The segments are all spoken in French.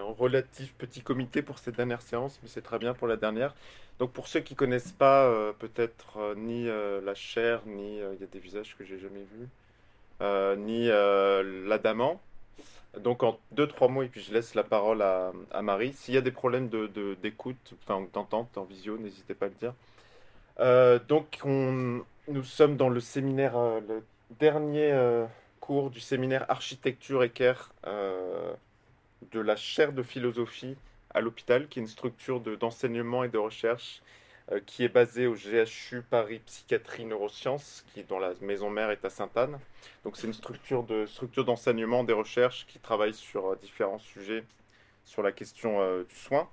en relatif petit comité pour cette dernière séance, mais c'est très bien pour la dernière. Donc pour ceux qui connaissent pas euh, peut-être euh, ni euh, la chair, ni il y a des visages que j'ai jamais vus, ni l'adamant. Donc en deux trois mots et puis je laisse la parole à, à Marie. S'il y a des problèmes de, d'écoute, enfin d'entente en visio, n'hésitez pas à le dire. donc on, nous sommes dans le séminaire, le dernier cours du séminaire Architecture équerre de la chaire de philosophie à l'hôpital, qui est une structure d'enseignement et de recherche euh, qui est basée au GHU Paris Psychiatrie Neurosciences, qui dont la maison mère est à Sainte-Anne. Donc c'est une structure de structure d'enseignement des recherches qui travaille sur euh, différents sujets sur la question euh, du soin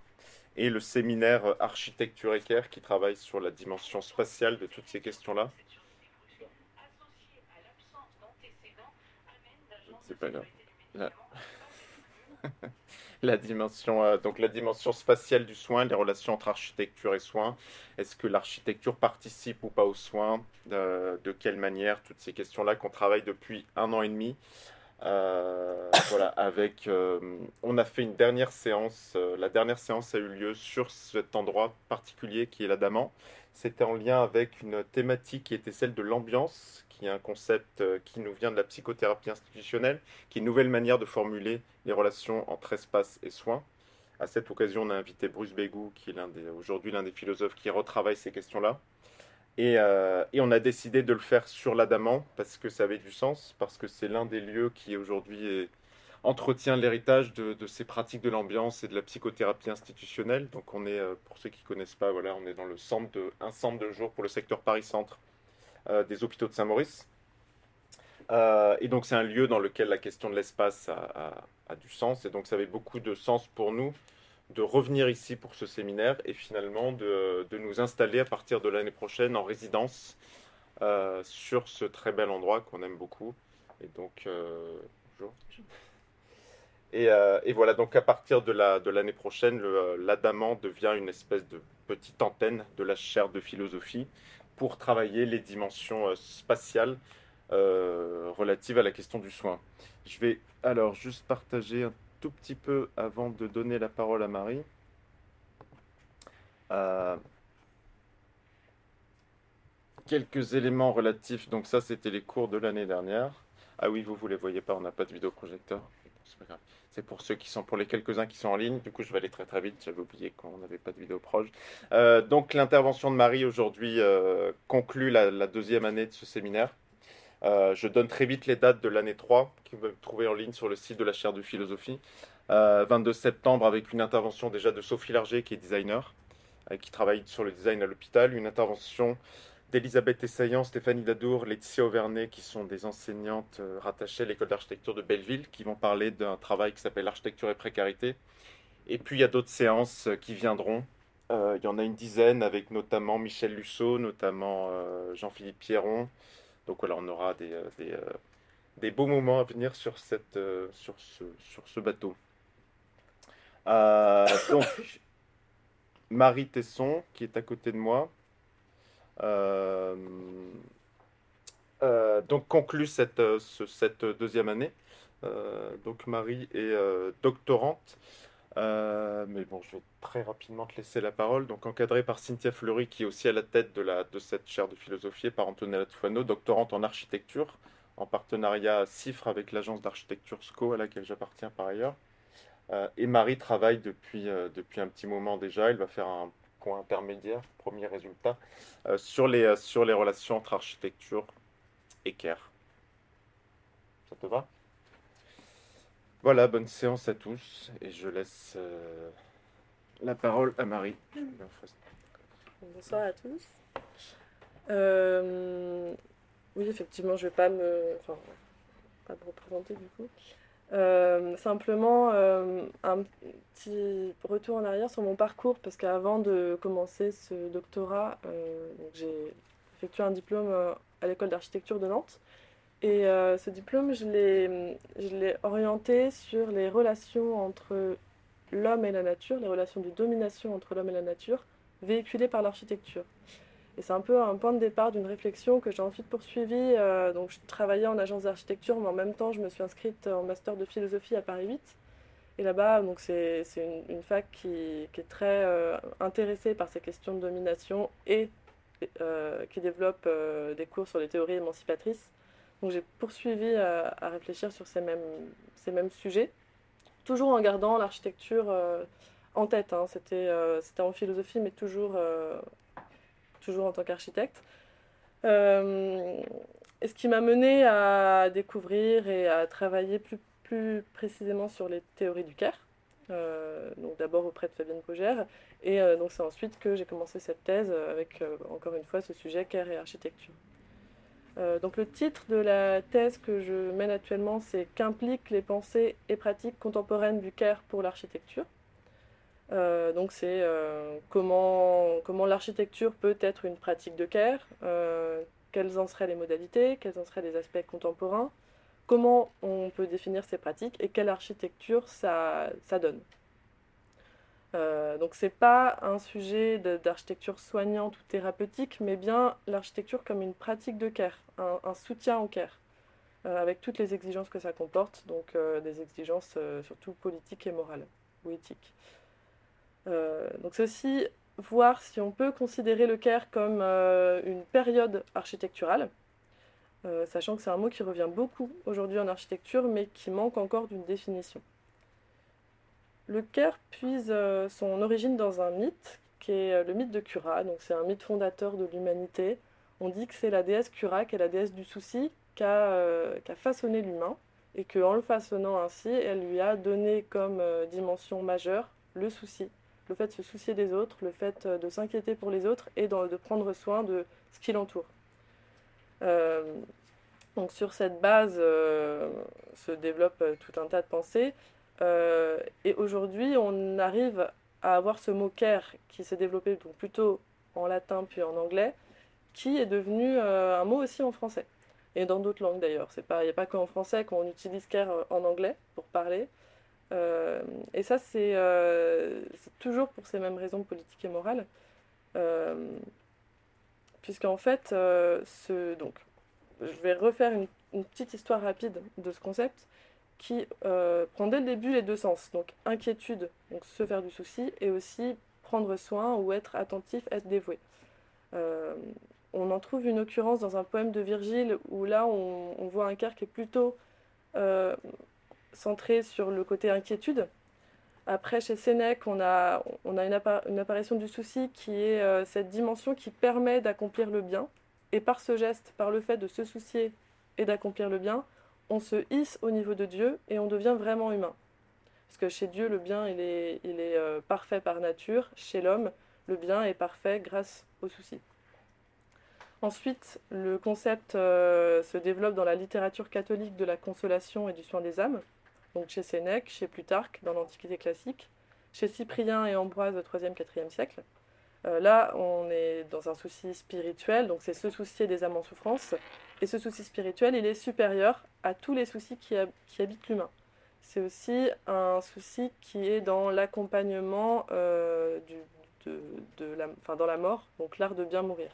et le séminaire Architecture équerre qui travaille sur la dimension spatiale de toutes ces questions-là. C'est pas grave. la dimension, euh, donc la dimension spatiale du soin, les relations entre architecture et soins. Est-ce que l'architecture participe ou pas aux soins euh, De quelle manière? Toutes ces questions-là qu'on travaille depuis un an et demi. Euh, voilà, avec, on a fait une dernière séance. la dernière séance a eu lieu sur cet endroit particulier qui est la Daman. C'était en lien avec une thématique qui était celle de l'ambiance, qui est un concept euh, qui nous vient de la psychothérapie institutionnelle, qui est une nouvelle manière de formuler les relations entre espace et soins. À cette occasion, on a invité Bruce Bégou, qui est aujourd'hui l'un des philosophes qui retravaille ces questions-là. Et, euh, et, on a décidé de le faire sur l'Adamant parce que ça avait du sens, parce que c'est l'un des lieux qui aujourd'hui entretient l'héritage de, ces pratiques de l'ambiance et de la psychothérapie institutionnelle. Donc on est, euh, pour ceux qui ne connaissent pas, voilà, on est dans le centre de, un centre de jour pour le secteur Paris-Centre euh, des hôpitaux de Saint-Maurice. Euh, et donc c'est un lieu dans lequel la question de l'espace a, du sens. Et donc ça avait beaucoup de sens pour nous de revenir ici pour ce séminaire et finalement de, nous installer à partir de l'année prochaine en résidence sur ce très bel endroit qu'on aime beaucoup. Et donc, bonjour. Euh, et, voilà, donc à partir de l'année la, prochaine, euh, l'Adamant devient une espèce de petite antenne de la chaire de philosophie pour travailler les dimensions euh, spatiales relatives à la question du soin. Je vais alors juste partager un tout petit peu avant de donner la parole à Marie. quelques éléments relatifs, donc ça c'était les cours de l'année dernière. Ah oui, vous ne les voyez pas, on n'a pas de vidéoprojecteur. C'est pas grave. C'est pour ceux qui sont, pour les quelques-uns qui sont en ligne. Du coup, je vais aller très très vite. J'avais oublié qu'on n'avait pas de vidéo proche. Euh, donc, l'intervention de Marie aujourd'hui euh, conclut la, deuxième année de ce séminaire. Euh, je donne très vite les dates de l'année 3 que vous pouvez trouver en ligne sur le site de la chaire de philosophie. 22 septembre avec une intervention déjà de Sophie Larger qui est designer, qui travaille sur le design à l'hôpital. Une intervention d'Elisabeth Essaillant, Stéphanie Dadour, Laetitia Auvernay, qui sont des enseignantes euh, rattachées à l'école d'architecture de Belleville, qui vont parler d'un travail qui s'appelle Architecture et précarité. Et puis il y a d'autres séances euh, qui viendront. Euh, il y en a une dizaine avec notamment Michel Lusso, notamment Jean-Philippe Pierron. Donc voilà, on aura des, des, beaux moments à venir sur, cette, sur, ce, sur ce bateau. donc, Marie Tesson, qui est à côté de moi, donc conclut cette, euh, deuxième année. donc Marie est doctorante. mais bon, je vais très rapidement te laisser la parole. Donc, encadrée par Cynthia Fleury, qui est aussi à la tête de, cette chaire de philosophie, par Antonella Tufano, doctorante en architecture, en partenariat CIFRE avec l'agence d'architecture SCO, à laquelle j'appartiens par ailleurs. et Marie travaille depuis, depuis un petit moment déjà. Elle va faire un intermédiaire, premier résultat, euh, sur, les, euh, sur les relations entre architecture et care. Ça te va? Voilà, bonne séance à tous et je laisse euh, la parole à Marie. Bonsoir à tous. oui, effectivement, je vais pas me, enfin, pas me représenter du coup. Euh, simplement, euh, un petit retour en arrière sur mon parcours, parce qu'avant de commencer ce doctorat, euh, j'ai effectué un diplôme à l'école d'architecture de Nantes. Et ce diplôme, je l'ai orienté sur les relations entre l'homme et la nature, les relations de domination entre l'homme et la nature, véhiculées par l'architecture. Et c'est un peu un point de départ d'une réflexion que j'ai ensuite poursuivie. Euh, donc, je travaillais en agence d'architecture, mais en même temps, je me suis inscrite en master de philosophie à Paris 8. Et là-bas, c'est une, une, fac qui, qui est très intéressée par ces questions de domination et qui développe des cours sur les théories émancipatrices. Donc j'ai poursuivi à, réfléchir sur ces mêmes, ces mêmes sujets, toujours en gardant l'architecture en tête. Hein. Euh, c'était en philosophie, mais toujours, euh, toujours en tant qu'architecte. Euh, et ce qui m'a mené à découvrir et à travailler plus, plus précisément sur les théories du Caire. donc d'abord auprès de Fabienne Pogère. Et donc c'est ensuite que j'ai commencé cette thèse avec, encore une fois, ce sujet Caire et architecture. donc le titre de la thèse que je mène actuellement, c'est Qu'impliquent les pensées et pratiques contemporaines du Caire pour l'architecture euh, donc c'est euh, comment, l'architecture peut être une pratique de care, euh, quelles en seraient les modalités, quels en seraient les aspects contemporains, comment on peut définir ces pratiques et quelle architecture ça, donne. donc c'est pas un sujet d'architecture soignante ou thérapeutique, mais bien l'architecture comme une pratique de care, un, un soutien au care, avec toutes les exigences que ça comporte, donc des exigences surtout politiques et morales ou éthiques. Euh, donc c'est aussi voir si on peut considérer le Caire comme euh, une période architecturale, euh, sachant que c'est un mot qui revient beaucoup aujourd'hui en architecture, mais qui manque encore d'une définition. Le Caire puise son origine dans un mythe, qui est le mythe de Cura, donc c'est un mythe fondateur de l'humanité. On dit que c'est la déesse Cura, qui est la déesse du souci, qui a, façonné l'humain, et qu'en le façonnant ainsi, elle lui a donné comme dimension majeure le souci le fait de se soucier des autres, le fait euh, de s'inquiéter pour les autres et de, prendre soin de ce qui l'entoure. Euh, donc sur cette base euh, se développe tout un tas de pensées. et aujourd'hui, on arrive à avoir ce mot care qui s'est développé donc plutôt en latin puis en anglais, qui est devenu un mot aussi en français. Et dans d'autres langues d'ailleurs. Il n'y a pas qu'en français qu'on utilise care en anglais pour parler. Euh, et ça, euh, c'est toujours pour ces mêmes raisons politiques et morales. Euh, puisqu'en fait, donc, je vais refaire une, petite histoire rapide de ce concept qui prend dès le début les deux sens. Donc inquiétude, donc se faire du souci, et aussi prendre soin ou être attentif, être dévoué. on en trouve une occurrence dans un poème de Virgile où là on voit un cœur qui est plutôt centré sur le côté inquiétude. Après, chez Sénèque, on a, une, apparition du souci qui est euh, cette dimension qui permet d'accomplir le bien. Et par ce geste, par le fait de se soucier et d'accomplir le bien, on se hisse au niveau de Dieu et on devient vraiment humain. Parce que chez Dieu, le bien, il est, il est euh, parfait par nature. Chez l'homme, le bien est parfait grâce au souci. Ensuite, le concept euh, se développe dans la littérature catholique de la consolation et du soin des âmes donc chez Sénèque, chez Plutarque dans l'Antiquité classique, chez Cyprien et Ambroise au 3e, 4e siècle. Euh, là, on est dans un souci spirituel, donc c'est se soucier des âmes en souffrance. Et ce souci spirituel, il est supérieur à tous les soucis qui, habitent l'humain. C'est aussi un souci qui est dans l'accompagnement euh, de, la, dans la mort, donc l'art de bien mourir.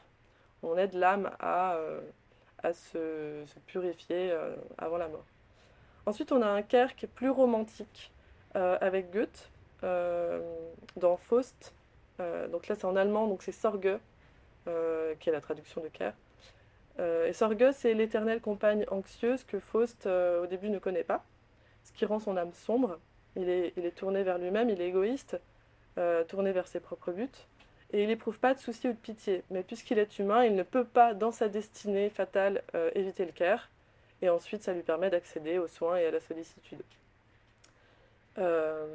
On aide l'âme à, euh, à se, purifier avant la mort. Ensuite, on a un Caire qui est plus romantique euh, avec Goethe euh, dans Faust. Euh, donc là, c'est en allemand, donc c'est Sorge, qui est la traduction de Caire. et Sorge, c'est l'éternelle compagne anxieuse que Faust, au début, ne connaît pas, ce qui rend son âme sombre. Il est, tourné vers lui-même, il est égoïste, tourné vers ses propres buts et il n'éprouve pas de souci ou de pitié. Mais puisqu'il est humain, il ne peut pas, dans sa destinée fatale, éviter le Caire et ensuite ça lui permet d'accéder aux soins et à la sollicitude. Euh,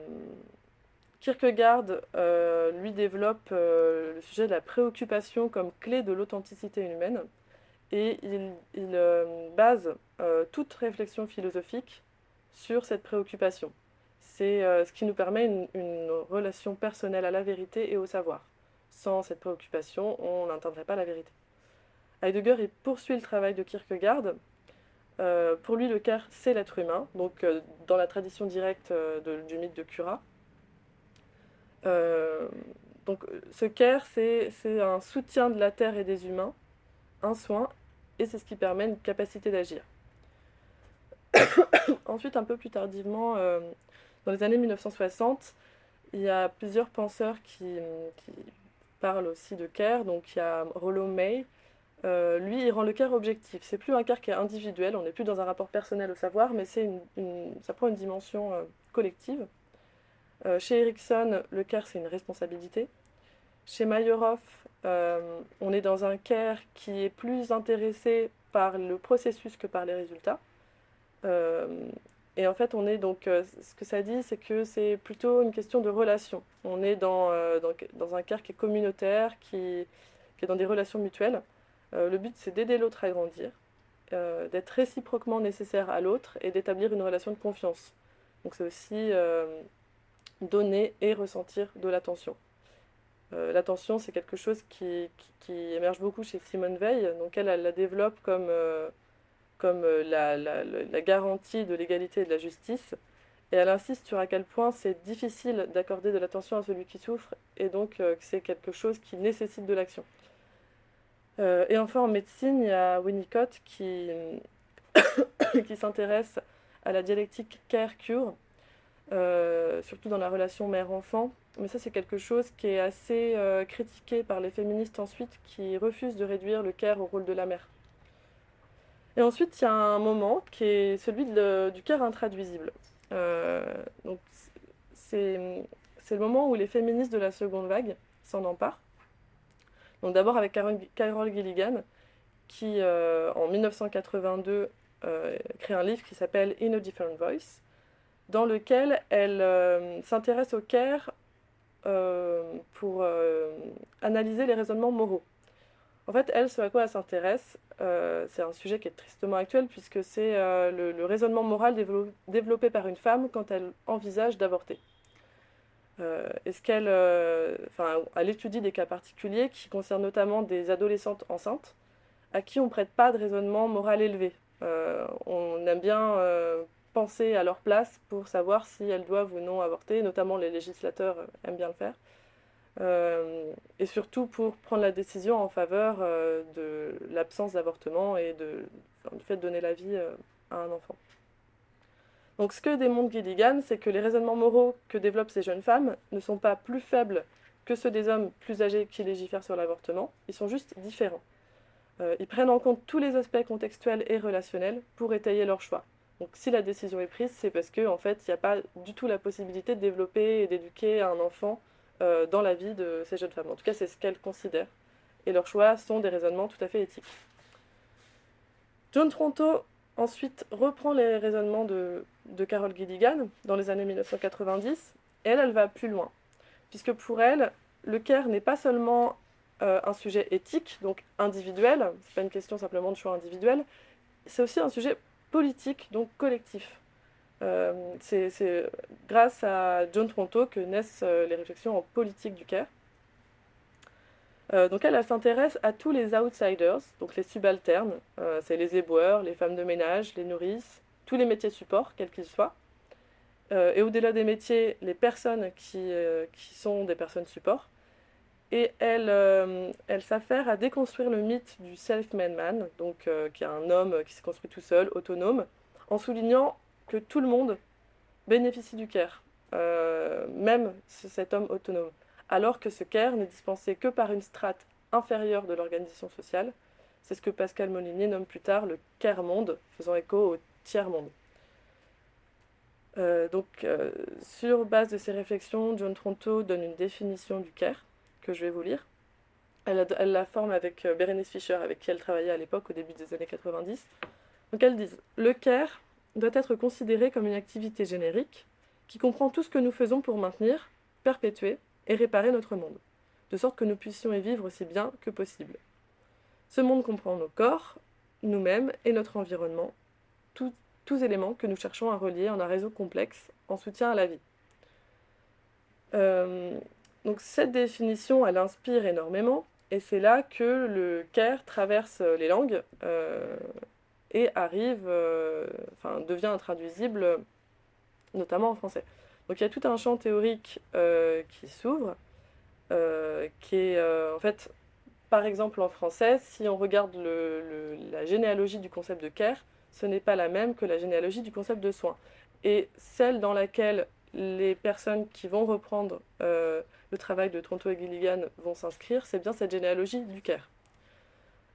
Kierkegaard, euh, lui, développe euh, le sujet de la préoccupation comme clé de l'authenticité humaine et il, base toute réflexion philosophique sur cette préoccupation. C'est ce qui nous permet une, une, relation personnelle à la vérité et au savoir. Sans cette préoccupation, on n'atteindrait pas la vérité. Heidegger il poursuit le travail de Kierkegaard euh, pour lui, le Caire, c'est l'être humain, donc euh, dans la tradition directe euh, du mythe de Cura. donc ce Caire, c'est un soutien de la terre et des humains, un soin, et c'est ce qui permet une capacité d'agir. Ensuite, un peu plus tardivement, Dans les années 1960, il y a plusieurs penseurs qui, qui parlent aussi de care. Donc il y a Rollo May. Euh, lui, il rend le care objectif. C'est plus un care qui est individuel, on n'est plus dans un rapport personnel au savoir, mais ça prend une dimension euh, collective. Euh, chez Erickson, le care, c'est une responsabilité. Chez Mayerhoff, on est dans un care qui est plus intéressé par le processus que par les résultats. Et en fait, on est donc, ce que ça dit, c'est que c'est plutôt une question de relation. On est dans, un quart qui est communautaire, qui, est dans des relations mutuelles. Euh, le but, c'est d'aider l'autre à grandir, d'être réciproquement nécessaire à l'autre et d'établir une relation de confiance. Donc c'est aussi donner et ressentir de l'attention. l'attention, c'est quelque chose qui, émerge beaucoup chez Simone Veil. Donc elle, elle la développe comme euh, la, garantie de l'égalité et de la justice. Et elle insiste sur à quel point c'est difficile d'accorder de l'attention à celui qui souffre et donc euh, que c'est quelque chose qui nécessite de l'action. Euh, et enfin en médecine, il y a Winnicott qui, s'intéresse à la dialectique care-cure, surtout dans la relation mère-enfant. Mais ça c'est quelque chose qui est assez critiqué par les féministes ensuite qui refusent de réduire le care au rôle de la mère. Et ensuite, il y a un moment qui est celui du cœur intraduisible. Euh, c'est, le moment où les féministes de la seconde vague s'en emparent. Donc, d'abord avec Carol, Gilligan, qui, euh, en 1982, euh, crée un livre qui s'appelle In a Different Voice, dans lequel elle s'intéresse au care pour analyser les raisonnements moraux. En fait, elle, ce à quoi elle s'intéresse, euh, c'est un sujet qui est tristement actuel puisque c'est euh, le, raisonnement moral développé par une femme quand elle envisage d'avorter. Euh, est-ce qu'elle, enfin, elle étudie des cas particuliers qui concernent notamment des adolescentes enceintes à qui on ne prête pas de raisonnement moral élevé. on aime bien penser à leur place pour savoir si elles doivent ou non avorter, notamment les législateurs aiment bien le faire. Euh, et surtout pour prendre la décision en faveur euh, de l'absence d'avortement et du fait de donner la vie euh, à un enfant. Donc ce que démontre Gilligan, c'est que les raisonnements moraux que développent ces jeunes femmes ne sont pas plus faibles que ceux des hommes plus âgés qui légifèrent sur l'avortement, ils sont juste différents. ils prennent en compte tous les aspects contextuels et relationnels pour étayer leur choix. Donc si la décision est prise, c'est parce qu'en en fait, il n'y a pas du tout la possibilité de développer et d'éduquer un enfant euh, dans la vie de ces jeunes femmes. En tout cas, c'est ce qu'elles considèrent. Et leurs choix sont des raisonnements tout à fait éthiques. John Tronto, ensuite, reprend les raisonnements de, de Carol Gilligan dans les années 1990, et elle, elle va plus loin. Puisque pour elle, le care n'est pas seulement euh, un sujet éthique, donc individuel, c'est pas une question simplement de choix individuel, c'est aussi un sujet politique, donc collectif. Euh, c'est grâce à John Tronto que naissent euh, les réflexions en politique du care. Euh, donc elle, s'intéresse à tous les outsiders, donc les subalternes, c'est les éboueurs, les femmes de ménage, les nourrices, tous les métiers support, quels qu'ils soient. et au-delà des métiers, les personnes qui, qui, sont des personnes support. Et elle, elle s'affaire à déconstruire le mythe du self-made man, donc qui est un homme qui s'est construit tout seul, autonome, en soulignant que tout le monde bénéficie du care, euh, même cet homme autonome, alors que ce care n'est dispensé que par une strate inférieure de l'organisation sociale. C'est ce que Pascal Molinier nomme plus tard le care-monde, faisant écho au tiers-monde. Euh, donc, euh, sur base de ces réflexions, John Tronto donne une définition du care, que je vais vous lire. Elle, la forme avec Berenice Fischer, avec qui elle travaillait à l'époque, au début des années 90. Donc, elle dit Le care doit être considéré comme une activité générique qui comprend tout ce que nous faisons pour maintenir, perpétuer et réparer notre monde, de sorte que nous puissions y vivre aussi bien que possible. Ce monde comprend nos corps, nous-mêmes et notre environnement, tous éléments que nous cherchons à relier en un réseau complexe en soutien à la vie. Euh, donc cette définition, elle inspire énormément, et c'est là que le CARE traverse les langues. Euh, et arrive, euh, enfin devient intraduisible, notamment en français. Donc il y a tout un champ théorique euh, qui s'ouvre, euh, qui est en fait, par exemple en français, si on regarde la généalogie du concept de care, ce n'est pas la même que la généalogie du concept de soin. Et celle dans laquelle les personnes qui vont reprendre euh, le travail de Tronto et Gilligan vont s'inscrire, c'est bien cette généalogie du Caire.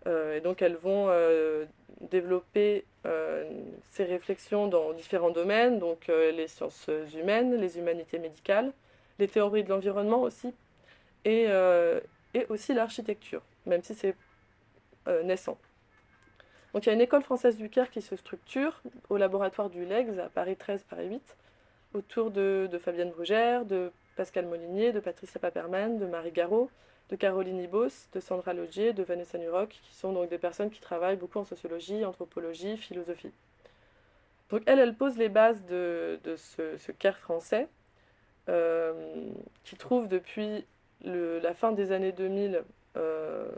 Euh, et donc elles vont euh, développer ces réflexions dans différents domaines, donc les sciences humaines, les humanités médicales, les théories de l'environnement aussi, et, et aussi l'architecture, même si c'est naissant. Donc il y a une école française du Caire qui se structure au laboratoire du LEGS à Paris 13, Paris 8, autour de, Fabienne Brugère, de Pascal Molinier, de Patricia Paperman, de Marie Garot, de Caroline Ibos, de Sandra Logier, de Vanessa Nuroc, qui sont donc des personnes qui travaillent beaucoup en sociologie, anthropologie, philosophie. Donc elle, elle pose les bases de, ce, ce, français, euh, qui trouve depuis la fin des années 2000 euh,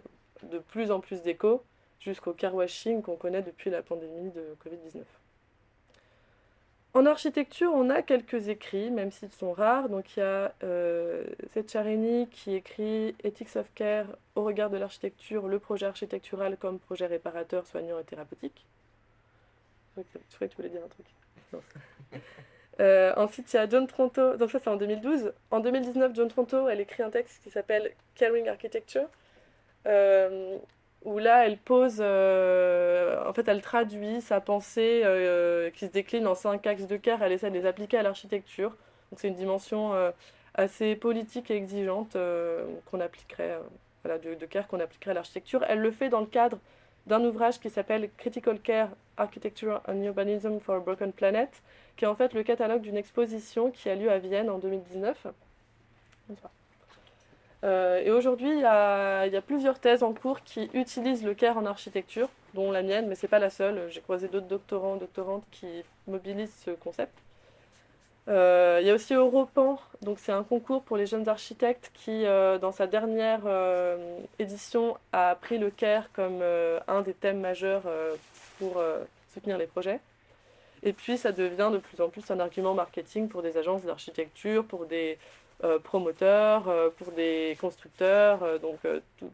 de plus en plus d'écho, jusqu'au carwashing qu'on connaît depuis la pandémie de Covid-19. En architecture, on a quelques écrits, même s'ils sont rares. Donc il y a euh, Charini qui écrit Ethics of Care au regard de l'architecture, le projet architectural comme projet réparateur, soignant et thérapeutique. Je croyais que tu voulais dire un truc. Euh, ensuite, il y a John Tronto, donc ça c'est en 2012. En 2019, John Tronto, elle écrit un texte qui s'appelle Caring Architecture. Euh, où là, elle pose, euh, en fait, elle traduit sa pensée euh, qui se décline en cinq axes de cœur, elle essaie de les appliquer à l'architecture. Donc c'est une dimension euh, assez politique et exigeante qu'on appliquerait, voilà, de, de care qu'on appliquerait à l'architecture. Elle le fait dans le cadre d'un ouvrage qui s'appelle Critical Care Architecture and Urbanism for a Broken Planet, qui est en fait le catalogue d'une exposition qui a lieu à Vienne en 2019. Euh, et aujourd'hui, il y, a plusieurs thèses en cours qui utilisent le CARE en architecture, dont la mienne, mais ce n'est pas la seule. J'ai croisé d'autres doctorants, doctorantes qui mobilisent ce concept. Euh, il y a aussi Europan, donc c'est un concours pour les jeunes architectes qui, euh, dans sa dernière édition, a pris le CARE comme un des thèmes majeurs pour soutenir les projets. Et puis ça devient de plus en plus un argument marketing pour des agences d'architecture, pour des promoteurs, euh, pour des constructeurs, euh, donc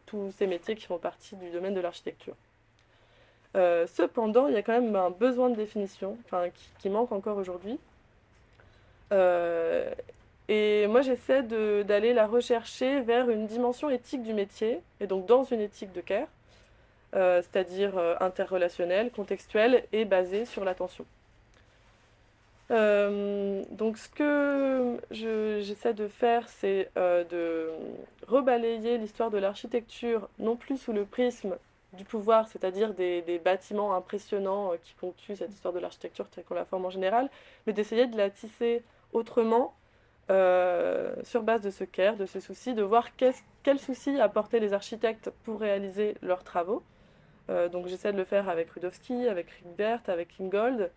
tous ces métiers qui font partie du domaine de l'architecture. cependant, il y a quand même un besoin de définition qui, qui, manque encore aujourd'hui. et moi, j'essaie d'aller la rechercher vers une dimension éthique du métier, et donc dans une éthique de care, c'est-à-dire interrelationnelle, contextuelle et basée sur l'attention. Euh, donc ce que j'essaie de faire, c'est euh, de rebalayer l'histoire de l'architecture, non plus sous le prisme du pouvoir, c'est-à-dire des, bâtiments impressionnants euh, qui ponctuent cette histoire de l'architecture telle qu'on la forme en général, mais d'essayer de la tisser autrement, sur base de ce care, de ce souci, de voir quels soucis apportaient les architectes pour réaliser leurs travaux. donc j'essaie de le faire avec Rudowski, avec Rigbert, avec Ingold,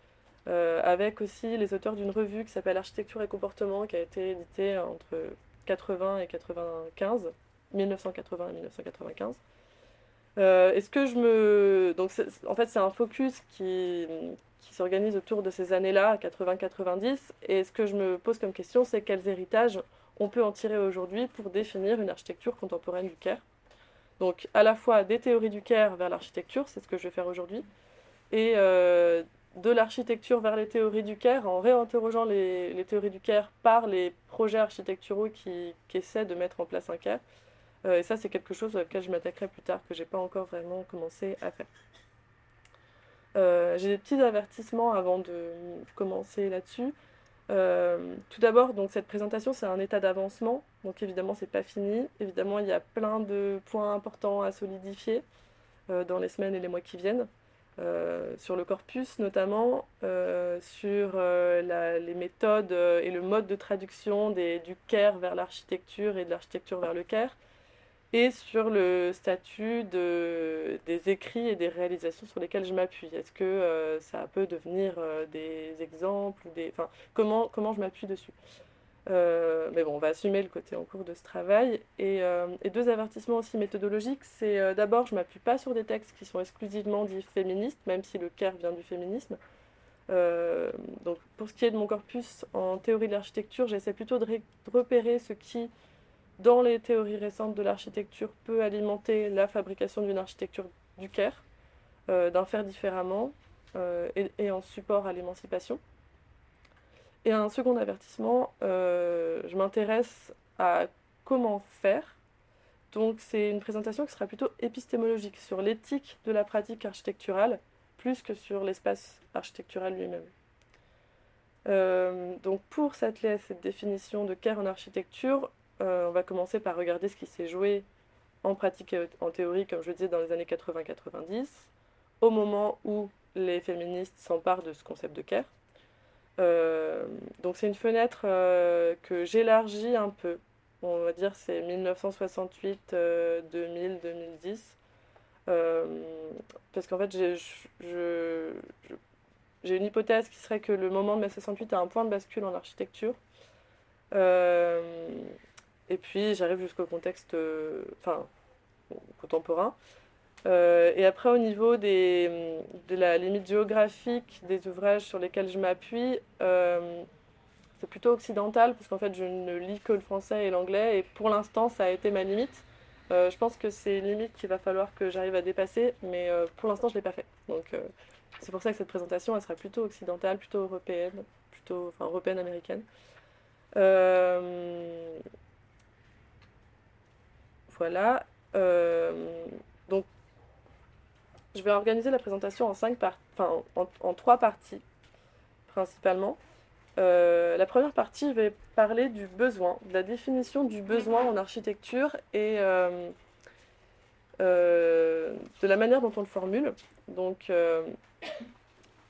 euh, avec aussi les auteurs d'une revue qui s'appelle Architecture et comportement, qui a été éditée entre 80 et 95, 1980 et 1995. Euh, est-ce que je me. Donc, en fait, c'est un focus qui, qui s'organise autour de ces années-là, 80-90. Et ce que je me pose comme question, c'est quels héritages on peut en tirer aujourd'hui pour définir une architecture contemporaine du Caire. Donc, à la fois des théories du Caire vers l'architecture, c'est ce que je vais faire aujourd'hui, et euh, de l'architecture vers les théories du Caire en réinterrogeant les, théories du Caire par les projets architecturaux qui, essaient de mettre en place un Caire. Euh, et ça, c'est quelque chose auquel je m'attaquerai plus tard, que j'ai pas encore vraiment commencé à faire. Euh, j'ai des petits avertissements avant de commencer là-dessus. Euh, tout d'abord, donc cette présentation, c'est un état d'avancement. Donc évidemment, c'est pas fini. Évidemment, il y a plein de points importants à solidifier dans les semaines et les mois qui viennent. Euh, sur le corpus notamment, euh, sur euh, les méthodes et le mode de traduction du CARE vers l'architecture et de l'architecture vers le CARE, et sur le statut de, des écrits et des réalisations sur lesquels je m'appuie. Est-ce que ça peut devenir des exemples ou des, comment, comment je m'appuie dessus? Euh, mais bon, on va assumer le côté en cours de ce travail. Et, euh, deux avertissements aussi méthodologiques. C'est euh, d'abord, je ne m'appuie pas sur des textes qui sont exclusivement dits féministes, même si le CARE vient du féminisme. donc, pour ce qui est de mon corpus en théorie de l'architecture, j'essaie plutôt de, repérer ce qui, dans les théories récentes de l'architecture, peut alimenter la fabrication d'une architecture du CARE, d'en faire différemment et, en support à l'émancipation. Et un second avertissement, je m'intéresse à comment faire. Donc c'est une présentation qui sera plutôt épistémologique sur l'éthique de la pratique architecturale plus que sur l'espace architectural lui-même. Euh, donc pour s'atteler à cette définition de care en architecture, euh, on va commencer par regarder ce qui s'est joué en pratique et en théorie, comme je le disais, dans les années 80-90, au moment où les féministes s'emparent de ce concept de care. Euh, donc c'est une fenêtre que j'élargis un peu. On va dire c'est 1968, 2000, 2010. parce qu'en fait, j'ai une hypothèse qui serait que le moment de mai 68 est un point de bascule en architecture. Euh, et puis j'arrive jusqu'au contexte euh, enfin, contemporain. Euh, et après, au niveau de la limite géographique des ouvrages sur lesquels je m'appuie, c'est plutôt occidental, parce qu'en fait, je ne lis que le français et l'anglais, et pour l'instant, ça a été ma limite. je pense que c'est une limite qu'il va falloir que j'arrive à dépasser, mais pour l'instant, je ne l'ai pas fait. Donc, c'est pour ça que cette présentation, sera plutôt occidentale, plutôt européenne, plutôt enfin, européenne-américaine. Euh, voilà. Euh, je vais organiser la présentation en, cinq en, trois parties, principalement. Euh, la première partie, je vais parler du besoin, de la définition du besoin en architecture et de la manière dont on le formule. Donc,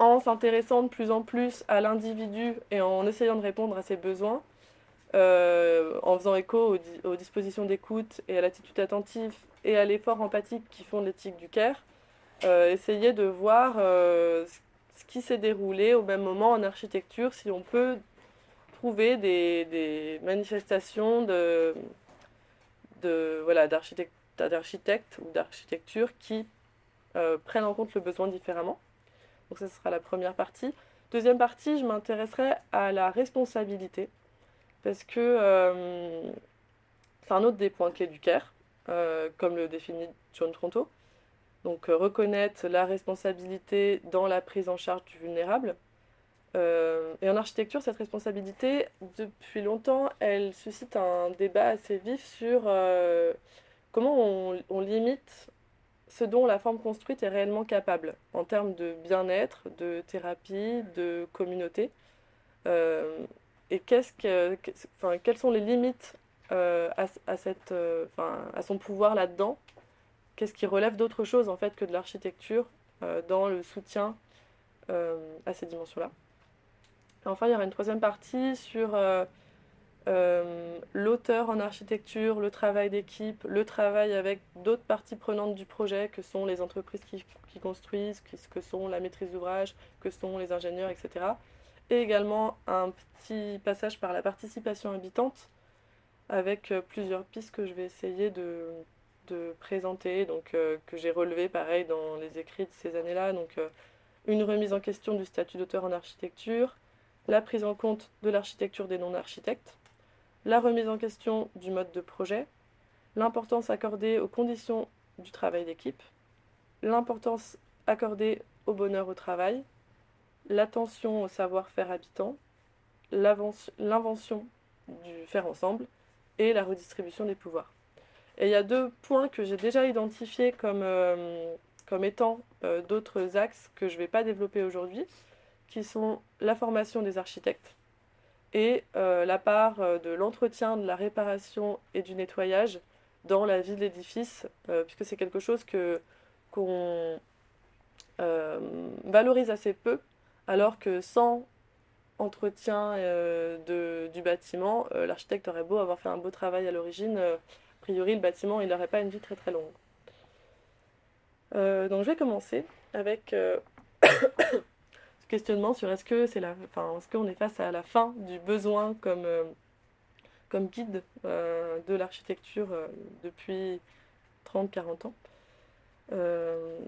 en s'intéressant de plus en plus à l'individu et en essayant de répondre à ses besoins, euh, en faisant écho aux, dispositions d'écoute et à l'attitude attentive et à l'effort empathique qui font l'éthique du care, euh, essayer de voir euh, ce qui s'est déroulé au même moment en architecture, si on peut trouver des, manifestations de, voilà, d'architectes ou d'architecture qui prennent en compte le besoin différemment. Donc ça, sera la première partie. Deuxième partie, je m'intéresserai à la responsabilité, parce que euh, c'est un autre des points clés du euh, comme le définit John Tronto. Donc euh, reconnaître la responsabilité dans la prise en charge du vulnérable. et en architecture, cette responsabilité, depuis longtemps, elle suscite un débat assez vif sur comment on limite ce dont la forme construite est réellement capable en termes de bien-être, de thérapie, de communauté. Euh, et qu'est-ce que, quelles sont les limites euh, euh, à son pouvoir là-dedans? Qu'est-ce qui relève d'autre chose en fait que de l'architecture dans le soutien à ces dimensions-là Enfin, il y aura une troisième partie sur euh, l'auteur en architecture, le travail d'équipe, le travail avec d'autres parties prenantes du projet, que sont les entreprises qui, construisent, que sont la maîtrise d'ouvrage, que sont les ingénieurs, etc. Et également un petit passage par la participation habitante, avec euh, plusieurs pistes que je vais essayer de, présenter, donc euh, que j'ai relevé pareil dans les écrits de ces années-là. Donc une remise en question du statut d'auteur en architecture, la prise en compte de l'architecture des non-architectes, la remise en question du mode de projet, l'importance accordée aux conditions du travail d'équipe, l'importance accordée au bonheur au travail, l'attention au savoir-faire habitant, l'invention du faire ensemble et la redistribution des pouvoirs. Et il y a deux points que j'ai déjà identifiés comme, euh, comme étant euh, d'autres axes que je ne vais pas développer aujourd'hui, qui sont la formation des architectes, et euh, la part de l'entretien, de la réparation et du nettoyage dans la vie de l'édifice, puisque c'est quelque chose que qu'on valorise assez peu, alors que sans entretien de, du bâtiment, l'architecte aurait beau avoir fait un beau travail à l'origine, a priori le bâtiment n'aurait pas une vie très très longue. donc je vais commencer avec questionnement sur est-ce que c'est la, qu'on est face à la fin du besoin comme, euh, guide euh, de l'architecture euh, depuis 30-40 ans.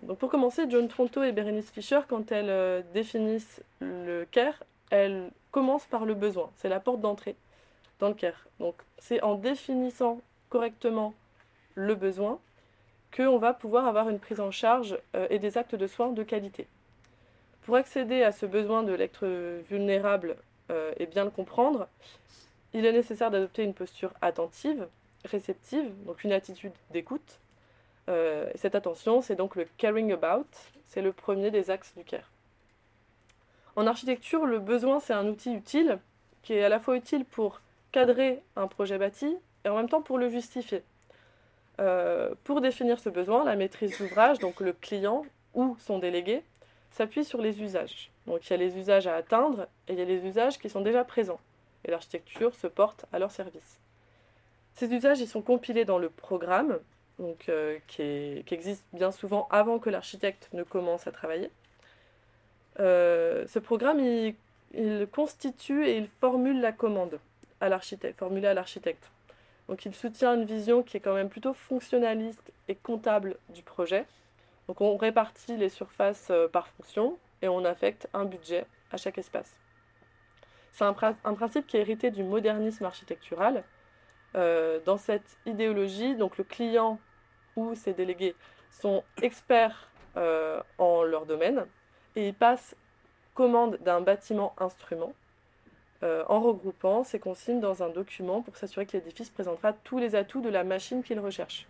donc pour commencer, John Tronto et Berenice Fischer, quand elles définissent le care, elles commencent par le besoin. C'est la porte d'entrée dans le care. Donc c'est en définissant correctement le besoin qu'on va pouvoir avoir une prise en charge et des actes de soins de qualité. Pour accéder à ce besoin de l'être vulnérable euh, et bien le comprendre, il est nécessaire d'adopter une posture attentive, réceptive, donc une attitude d'écoute. Euh, cette attention, c'est donc le caring about, c'est le premier des axes du care. En architecture, le besoin, c'est un outil utile qui est à la fois utile pour cadrer un projet bâti et en même temps pour le justifier. Euh, pour définir ce besoin, la maîtrise d'ouvrage, donc le client ou son délégué, s'appuie sur les usages. Donc il y a les usages à atteindre et il y a les usages qui sont déjà présents. Et l'architecture se porte à leur service. Ces usages, ils sont compilés dans le programme, donc, euh, qui, existe bien souvent avant que l'architecte ne commence à travailler. Euh, ce programme, il, il, constitue et il formule la commande à l'architecte, formulée à l'architecte. Donc il soutient une vision qui est quand même plutôt fonctionnaliste et comptable du projet. Donc on répartit les surfaces euh, par fonction et on affecte un budget à chaque espace. C'est un, principe qui est hérité du modernisme architectural. Euh, dans cette idéologie, donc le client ou ses délégués sont experts euh, en leur domaine et ils passent commande d'un bâtiment instrument euh, en regroupant ces consignes dans un document pour s'assurer que l'édifice présentera tous les atouts de la machine qu'il recherche.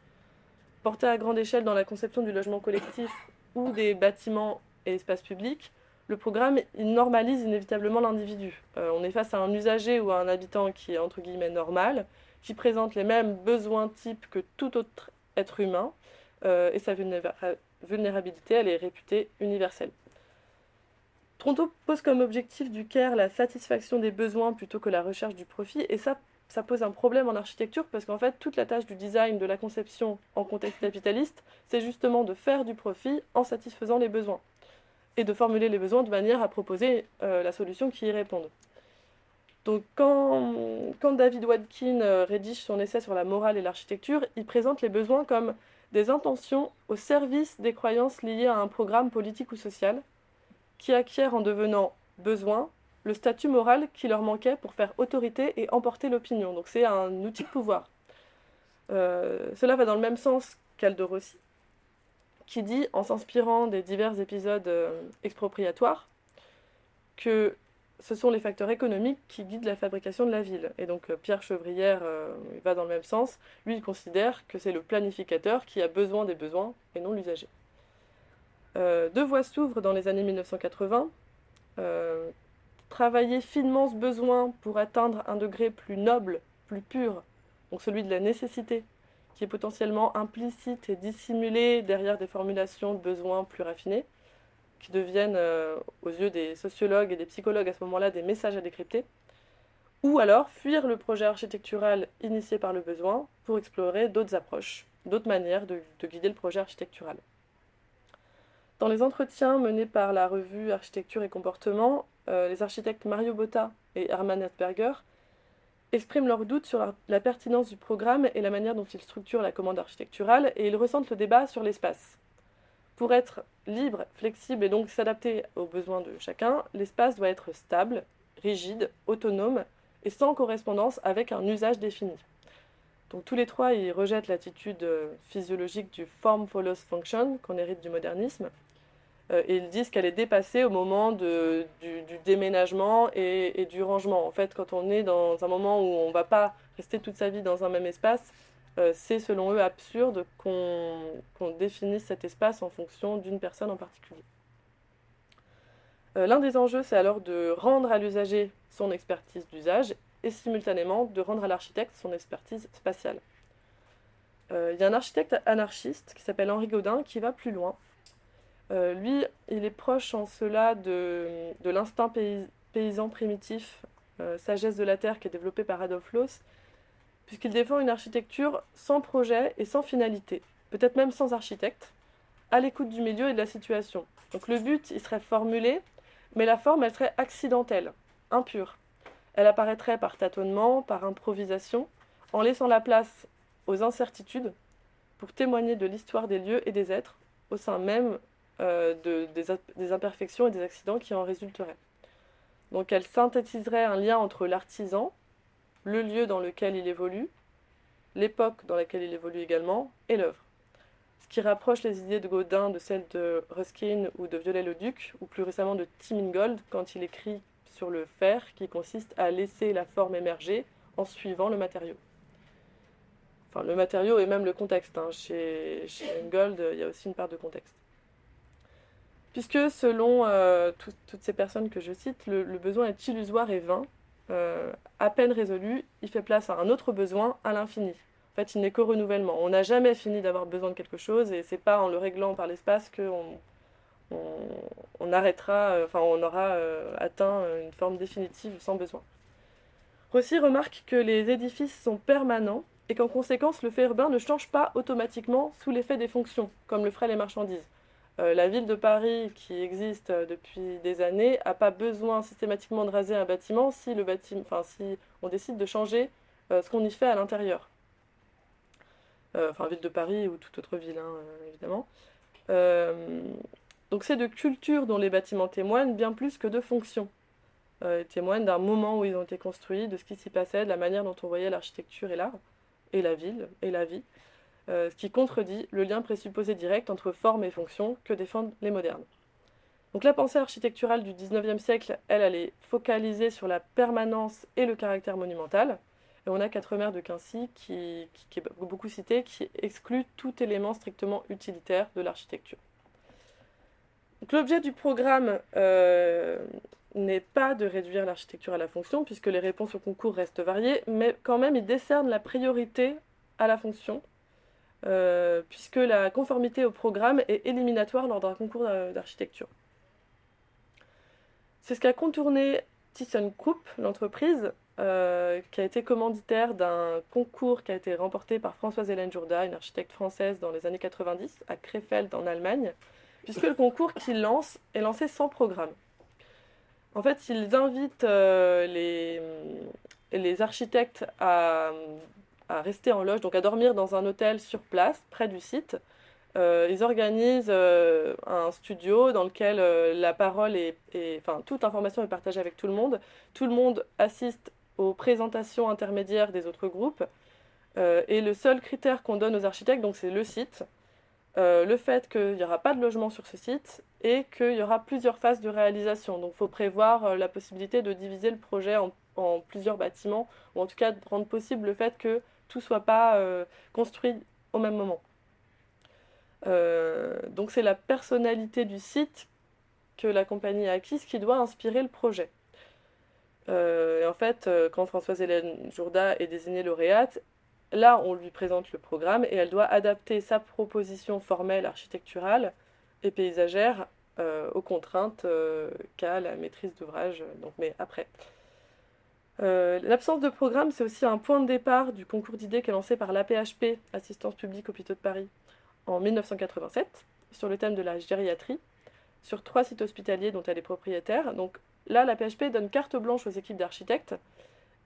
Porté à grande échelle dans la conception du logement collectif ou des bâtiments et espaces publics, le programme normalise inévitablement l'individu. Euh, on est face à un usager ou à un habitant qui est entre guillemets normal, qui présente les mêmes besoins types que tout autre être humain, euh, et sa vulnérabilité elle est réputée universelle. Tronto pose comme objectif du CARE la satisfaction des besoins plutôt que la recherche du profit, et ça, ça pose un problème en architecture parce qu'en fait, toute la tâche du design, de la conception en contexte capitaliste, c'est justement de faire du profit en satisfaisant les besoins et de formuler les besoins de manière à proposer euh, la solution qui y réponde. Donc quand, David Wadkin euh, rédige son essai sur la morale et l'architecture, il présente les besoins comme des intentions au service des croyances liées à un programme politique ou social, qui acquièrent en devenant besoin le statut moral qui leur manquait pour faire autorité et emporter l'opinion. Donc c'est un outil de pouvoir. Euh, cela va dans le même sens qu'Aldo Rossi, qui dit, en s'inspirant des divers épisodes euh, expropriatoires, que ce sont les facteurs économiques qui guident la fabrication de la ville. Et donc euh, Pierre Chevrière va dans le même sens. Lui, il considère que c'est le planificateur qui a besoin des besoins et non l'usager. Euh, deux voies s'ouvrent dans les années 1980. Euh, travailler finement ce besoin pour atteindre un degré plus noble, plus pur, donc celui de la nécessité, qui est potentiellement implicite et dissimulé derrière des formulations de besoins plus raffinés, qui deviennent, euh, aux yeux des sociologues et des psychologues à ce moment-là, des messages à décrypter, ou alors fuir le projet architectural initié par le besoin pour explorer d'autres approches, d'autres manières de guider le projet architectural. Dans les entretiens menés par la revue Architecture et Comportement, euh, les architectes Mario Botta et Hermann Hertzberger expriment leurs doutes sur la, pertinence du programme et la manière dont il structure la commande architecturale, et ils ressentent le débat sur l'espace. Pour être libre, flexible et donc s'adapter aux besoins de chacun, l'espace doit être stable, rigide, autonome et sans correspondance avec un usage défini. Donc tous les trois, ils rejettent l'attitude euh, physiologique du form follows function qu'on hérite du modernisme et ils disent qu'elle est dépassée au moment du, déménagement et, du rangement. En fait, quand on est dans un moment où on ne va pas rester toute sa vie dans un même espace, euh, c'est selon eux absurde qu'on définisse cet espace en fonction d'une personne en particulier. Euh, l'un des enjeux, c'est alors de rendre à l'usager son expertise d'usage et simultanément de rendre à l'architecte son expertise spatiale. Il y a un architecte anarchiste qui s'appelle Henri Gaudin qui va plus loin euh, lui, il est proche en cela de, l'instinct paysan primitif, euh, sagesse de la terre, qui est développé par Adolf Loos, puisqu'il défend une architecture sans projet et sans finalité, peut-être même sans architecte, à l'écoute du milieu et de la situation. Donc le but, il serait formulé, mais la forme, elle serait accidentelle, impure. Elle apparaîtrait par tâtonnement, par improvisation, en laissant la place aux incertitudes pour témoigner de l'histoire des lieux et des êtres au sein même euh, de, des, imperfections et des accidents qui en résulteraient. Donc elle synthétiserait un lien entre l'artisan, le lieu dans lequel il évolue, l'époque dans laquelle il évolue également, et l'œuvre. Ce qui rapproche les idées de Gaudin de celles de Ruskin ou de Viollet-le-Duc, ou plus récemment de Tim Ingold quand il écrit sur le faire qui consiste à laisser la forme émerger en suivant le matériau. Enfin, le matériau et même le contexte. Hein. Chez, chez Gold, il y a aussi une part de contexte. Puisque selon euh, toutes ces personnes que je cite, le, besoin est illusoire et vain, euh, à peine résolu, il fait place à un autre besoin à l'infini. En fait, il n'est qu'au renouvellement. On n'a jamais fini d'avoir besoin de quelque chose et c'est pas en le réglant par l'espace qu'on on, arrêtera, euh, enfin on aura atteint une forme définitive sans besoin. Rossi remarque que les édifices sont permanents et qu'en conséquence le fait urbain ne change pas automatiquement sous l'effet des fonctions, comme le feraient les marchandises. Euh, la ville de Paris, qui existe euh, depuis des années, n'a pas besoin systématiquement de raser un bâtiment si, on décide de changer euh, ce qu'on y fait à l'intérieur. enfin, ville de Paris ou toute autre ville, hein, évidemment. donc c'est de culture dont les bâtiments témoignent bien plus que de fonction. ils témoignent d'un moment où ils ont été construits, de ce qui s'y passait, de la manière dont on voyait l'architecture et l'art, et la ville, et la vie. Euh, ce qui contredit le lien présupposé direct entre forme et fonction que défendent les modernes. Donc la pensée architecturale du XIXe siècle, elle, elle est focalisée sur la permanence et le caractère monumental. Et on a Quatremer de Quincy, qui, qui, est beaucoup cité, qui exclut tout élément strictement utilitaire de l'architecture. L'objet du programme euh, n'est pas de réduire l'architecture à la fonction, puisque les réponses au concours restent variées, mais quand même il décerne la priorité à la fonction, euh, puisque la conformité au programme est éliminatoire lors d'un concours d'architecture. C'est ce qu'a contourné ThyssenKrupp, l'entreprise, euh, qui a été commanditaire d'un concours qui a été remporté par Françoise Hélène Jourda, une architecte française dans les années 90, à Krefeld en Allemagne, puisque le concours qu'il lance est lancé sans programme. En fait, ils invitent euh, les architectes à à rester en loge, donc à dormir dans un hôtel sur place, près du site. Euh, ils organisent euh, un studio dans lequel euh, la parole et enfin, toute information est partagée avec tout le monde. Tout le monde assiste aux présentations intermédiaires des autres groupes. et le seul critère qu'on donne aux architectes, donc c'est le site, le fait qu'il n'y aura pas de logement sur ce site et qu'il y aura plusieurs phases de réalisation. Donc il faut prévoir la possibilité de diviser le projet en, en, plusieurs bâtiments, ou en tout cas de rendre possible le fait que tout soit pas euh, construit au même moment. Euh, donc c'est la personnalité du site que la compagnie a acquise qui doit inspirer le projet. Euh, et en fait, quand Françoise Hélène Jourda est désignée lauréate, là on lui présente le programme et elle doit adapter sa proposition formelle architecturale et paysagère aux contraintes qu'a la maîtrise d'ouvrage. Mais après. Euh, l'absence de programme, c'est aussi un point de départ du concours d'idées qui est lancé par l'APHP, Assistance publique hôpitaux de Paris, en 1987, sur le thème de la gériatrie, sur trois sites hospitaliers dont elle est propriétaire. Donc là, l'APHP donne carte blanche aux équipes d'architectes,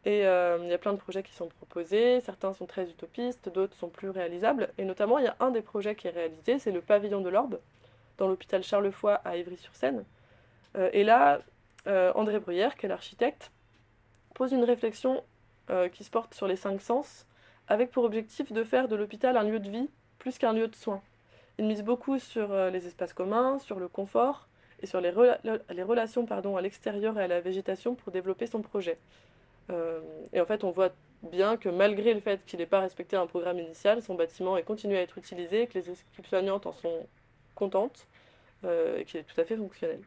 et euh, il y a plein de projets qui sont proposés, certains sont très utopistes, d'autres sont plus réalisables, et notamment il y a un des projets qui est réalisé, c'est le pavillon de l'Orbe, dans l'hôpital Charlefoy à Ivry-sur-Seine. Euh, et là, André Bruyère, qui est l'architecte, pose une réflexion euh, qui se porte sur les cinq sens, avec pour objectif de faire de l'hôpital un lieu de vie plus qu'un lieu de soins. Il mise beaucoup sur euh, les espaces communs, sur le confort et sur les, relations à l'extérieur et à la végétation pour développer son projet. Euh, et en fait, on voit bien que malgré le fait qu'il n'ait pas respecté un programme initial, son bâtiment est continué à être utilisé, que les équipes soignantes en sont contentes et qu'il est tout à fait fonctionnel.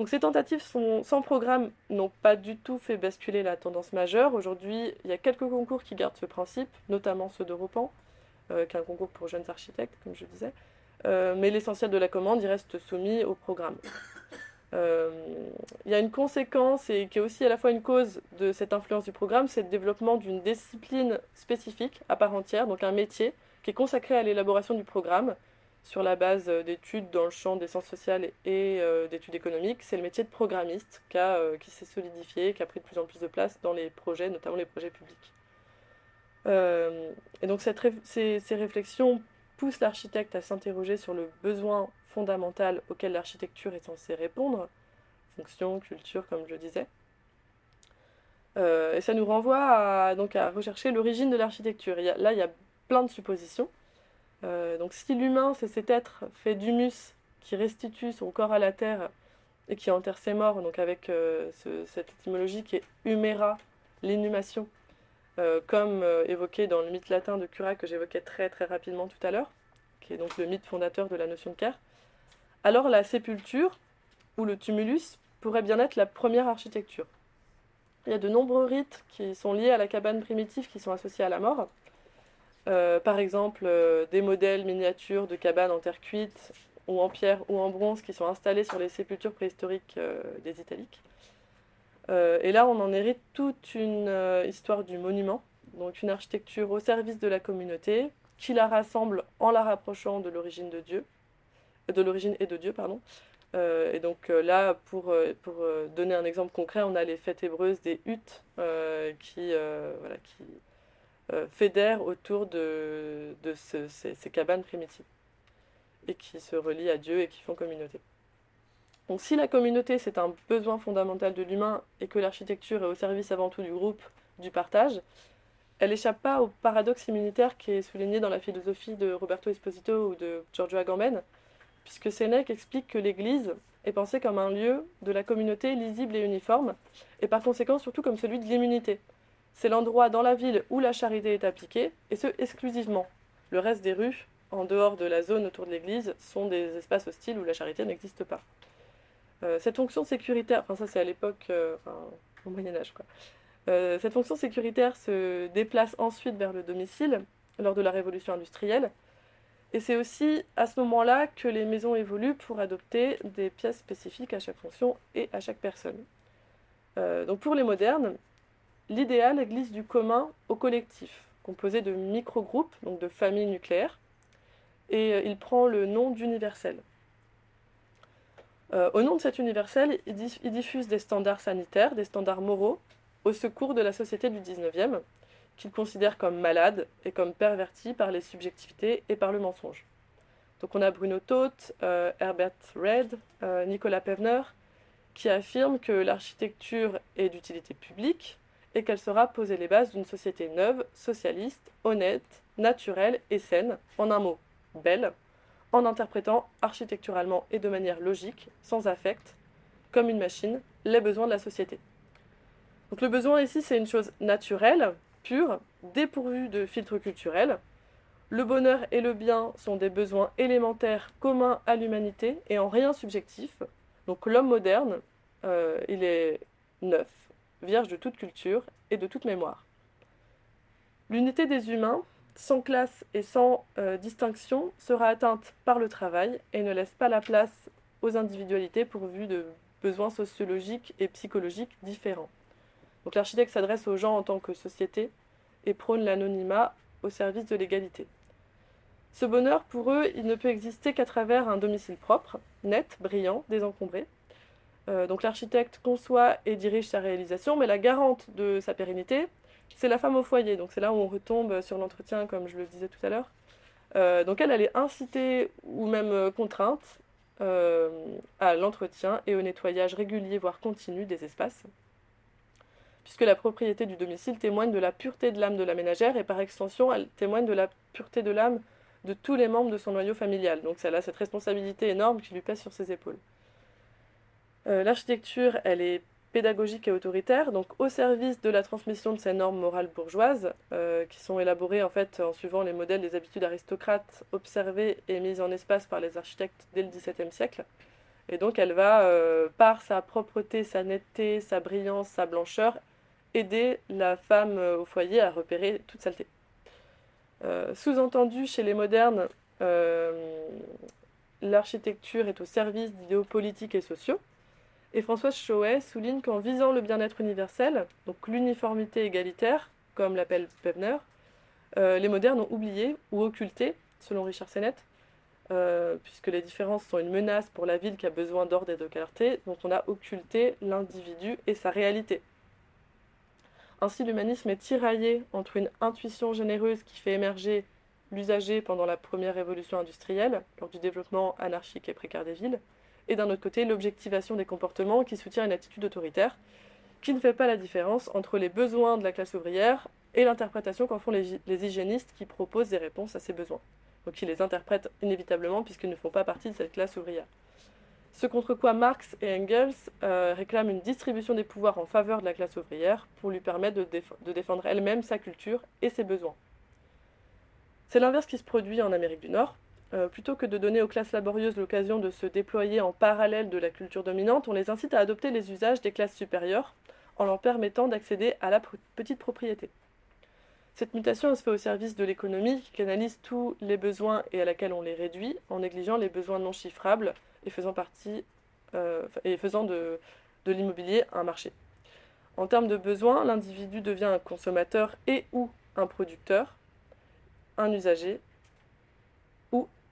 Donc ces tentatives sans programme n'ont pas du tout fait basculer la tendance majeure. Aujourd'hui, il y a quelques concours qui gardent ce principe, notamment ceux d'Europan, euh, qui est un concours pour jeunes architectes, comme je disais. Euh, mais l'essentiel de la commande, il reste soumis au programme. Euh, il y a une conséquence et qui est aussi à la fois une cause de cette influence du programme, c'est le développement d'une discipline spécifique à part entière, donc un métier qui est consacré à l'élaboration du programme sur la base euh, d'études dans le champ des sciences sociales et euh, d'études économiques, c'est le métier de programmiste qui, euh, qui s'est solidifié, qui a pris de plus en plus de place dans les projets, notamment les projets publics. et donc ces, réflexions poussent l'architecte à s'interroger sur le besoin fondamental auquel l'architecture est censée répondre, fonction, culture, comme je disais. et ça nous renvoie à, donc à rechercher l'origine de l'architecture. Là, il y a plein de suppositions. Euh, donc si l'humain, c'est cet être fait d'humus qui restitue son corps à la terre et qui enterre ses morts, donc avec euh, ce- cette étymologie qui est humera, l'inhumation, euh, comme évoqué dans le mythe latin de Cura que j'évoquais très très rapidement tout à l'heure, qui est donc le mythe fondateur de la notion de care, alors la sépulture ou le tumulus pourrait bien être la première architecture. Il y a de nombreux rites qui sont liés à la cabane primitive qui sont associés à la mort. Euh, par exemple, euh, des modèles miniatures de cabanes en terre cuite ou en pierre ou en bronze qui sont installés sur les sépultures préhistoriques euh, des Italiques. Et là, on en hérite toute une histoire du monument, donc une architecture au service de la communauté, qui la rassemble en la rapprochant de l'origine de Dieu, et de Dieu, et donc là, pour, donner un exemple concret, on a les fêtes hébreuses des huttes qui, voilà, qui fédèrent autour de, de ce- ces, ces cabanes primitives et qui se relient à Dieu et qui font communauté. Donc si la communauté c'est un besoin fondamental de l'humain et que l'architecture est au service avant tout du groupe, du partage, elle n'échappe pas au paradoxe immunitaire qui est souligné dans la philosophie de Roberto Esposito ou de Giorgio Agamben, puisque Sénèque explique que l'Église est pensée comme un lieu de la communauté lisible et uniforme, et par conséquent surtout comme celui de l'immunité. C'est l'endroit dans la ville où la charité est appliquée, et ce exclusivement. Le reste des rues, en dehors de la zone autour de l'église, sont des espaces hostiles où la charité n'existe pas. Euh, cette fonction sécuritaire, enfin ça c'est à l'époque, euh, au Moyen Âge quoi. Euh, cette fonction sécuritaire se déplace ensuite vers le domicile lors de la révolution industrielle, et c'est aussi à ce moment-là que les maisons évoluent pour adopter des pièces spécifiques à chaque fonction et à chaque personne. Donc pour les modernes, l'idéal glisse du commun au collectif, composé de micro-groupes, donc de familles nucléaires, et euh, il prend le nom d'universel. Euh, au nom de cet universel, il, diffuse des standards sanitaires, des standards moraux, au secours de la société du 19e, qu'il considère comme malade et comme pervertie par les subjectivités et par le mensonge. Donc on a Bruno Taut, euh, Herbert Read, Nicolas Pevner, qui affirment que l'architecture est d'utilité publique et qu'elle sera poser les bases d'une société neuve, socialiste, honnête, naturelle et saine, en un mot, belle, en interprétant architecturalement et de manière logique, sans affect, comme une machine, les besoins de la société. Donc le besoin ici, c'est une chose naturelle, pure, dépourvue de filtre culturel. Le bonheur et le bien sont des besoins élémentaires communs à l'humanité et en rien subjectifs. Donc l'homme moderne, euh, il est neuf, vierge de toute culture et de toute mémoire. L'unité des humains, sans classe et sans euh, distinction, sera atteinte par le travail et ne laisse pas la place aux individualités pourvues de besoins sociologiques et psychologiques différents. Donc l'architecte s'adresse aux gens en tant que société et prône l'anonymat au service de l'égalité. Ce bonheur, pour eux, il ne peut exister qu'à travers un domicile propre, net, brillant, désencombré. Euh, donc l'architecte conçoit et dirige sa réalisation, mais la garante de sa pérennité, c'est la femme au foyer. Donc c'est là où on retombe sur l'entretien, comme je le disais tout à l'heure. Euh, donc elle, elle est incitée ou même euh, contrainte à l'entretien et au nettoyage régulier, voire continu des espaces puisque la propriété du domicile témoigne de la pureté de l'âme de la ménagère et par extension, elle témoigne de la pureté de l'âme de tous les membres de son noyau familial. Donc elle a cette responsabilité énorme qui lui pèse sur ses épaules. Euh, L'architecture, elle est pédagogique et autoritaire, donc au service de la transmission de ces normes morales bourgeoises, euh, qui sont élaborées en fait en suivant les modèles des habitudes aristocrates observées et mises en espace par les architectes dès le XVIIe siècle. Et donc elle va, euh, par sa propreté, sa netteté, sa brillance, sa blancheur, aider la femme au foyer à repérer toute saleté. Sous-entendu, chez les modernes, l'architecture est au service d'idéaux politiques et sociaux. Et Françoise Chauet souligne qu'en visant le bien-être universel, donc l'uniformité égalitaire, comme l'appelle Pevner, euh, les modernes ont oublié ou occulté, selon Richard Sennett, euh, puisque les différences sont une menace pour la ville qui a besoin d'ordre et de clarté, donc on a occulté l'individu et sa réalité. Ainsi, l'humanisme est tiraillé entre une intuition généreuse qui fait émerger l'usager pendant la première révolution industrielle, lors du développement anarchique et précaire des villes, et d'un autre côté, l'objectivation des comportements qui soutient une attitude autoritaire, qui ne fait pas la différence entre les besoins de la classe ouvrière et l'interprétation qu'en font les, hygiénistes qui proposent des réponses à ces besoins. Donc ils les interprètent inévitablement puisqu'ils ne font pas partie de cette classe ouvrière. Ce contre quoi Marx et Engels euh, réclament une distribution des pouvoirs en faveur de la classe ouvrière pour lui permettre de défendre elle-même sa culture et ses besoins. C'est l'inverse qui se produit en Amérique du Nord. Euh, plutôt que de donner aux classes laborieuses l'occasion de se déployer en parallèle de la culture dominante, on les incite à adopter les usages des classes supérieures en leur permettant d'accéder à la petite propriété. Cette mutation se fait au service de l'économie qui canalise tous les besoins et à laquelle on les réduit en négligeant les besoins non chiffrables et faisant, partie, euh, et faisant de, l'immobilier un marché. En termes de besoins, l'individu devient un consommateur et ou un producteur, un usager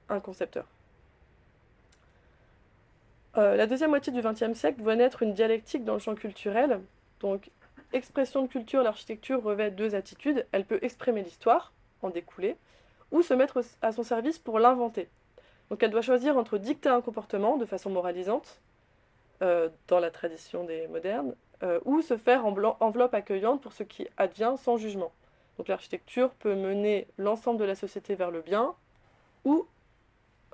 un concepteur. Euh, la deuxième moitié du XXe siècle voit naître une dialectique dans le champ culturel. Donc, expression de culture, l'architecture revêt deux attitudes. Elle peut exprimer l'histoire, en découler, ou se mettre à son service pour l'inventer. Donc, elle doit choisir entre dicter un comportement de façon moralisante, euh, dans la tradition des modernes, euh, ou se faire en enveloppe accueillante pour ce qui advient sans jugement. Donc, l'architecture peut mener l'ensemble de la société vers le bien, ou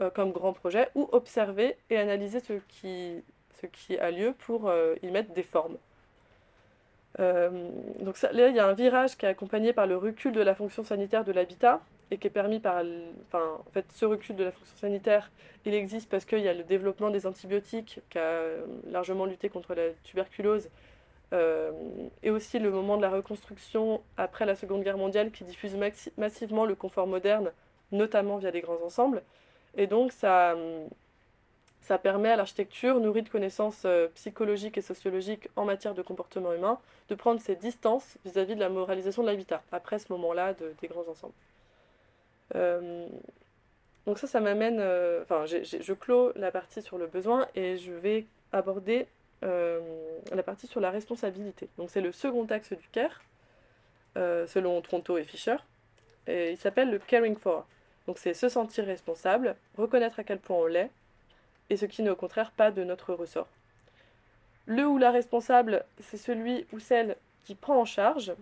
euh, comme grand projet, ou observer et analyser ce qui, ce qui a lieu pour euh, y mettre des formes. Euh, donc là, il y a un virage qui est accompagné par le recul de la fonction sanitaire de l'habitat et qui est permis par... Enfin, en fait, ce recul de la fonction sanitaire, il existe parce qu'il y a le développement des antibiotiques qui a largement lutté contre la tuberculose et aussi le moment de la reconstruction après la Seconde Guerre mondiale qui diffuse massivement le confort moderne, notamment via des grands ensembles. Et donc, ça, ça permet à l'architecture, nourrie de connaissances euh, psychologiques et sociologiques en matière de comportement humain, de prendre ses distances vis-à-vis de la moralisation de l'habitat, après ce moment-là des grands ensembles. Euh, donc ça, ça m'amène... Euh, enfin, je clôt la partie sur le besoin et je vais aborder la partie sur la responsabilité. Donc c'est le second axe du CARE, selon Tronto et Fischer. Et il s'appelle le Caring for. Donc c'est se sentir responsable, reconnaître à quel point on l'est, et ce qui n'est au contraire pas de notre ressort. Le ou la responsable, c'est celui ou celle qui prend en charge,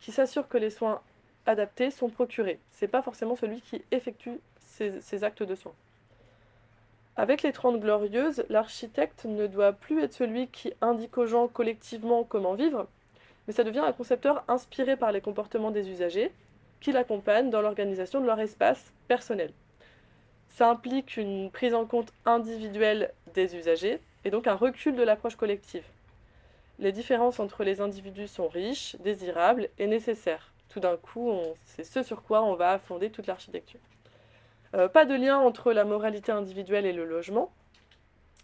qui s'assure que les soins adaptés sont procurés. C'est pas forcément celui qui effectue ces, actes de soins. Avec les Trente Glorieuses, l'architecte ne doit plus être celui qui indique aux gens collectivement comment vivre, mais ça devient un concepteur inspiré par les comportements des usagers, qui l'accompagnent dans l'organisation de leur espace personnel. Ça implique une prise en compte individuelle des usagers et donc un recul de l'approche collective. Les différences entre les individus sont riches, désirables et nécessaires. Tout d'un coup, c'est ce sur quoi on va fonder toute l'architecture. Euh, pas de lien entre la moralité individuelle et le logement,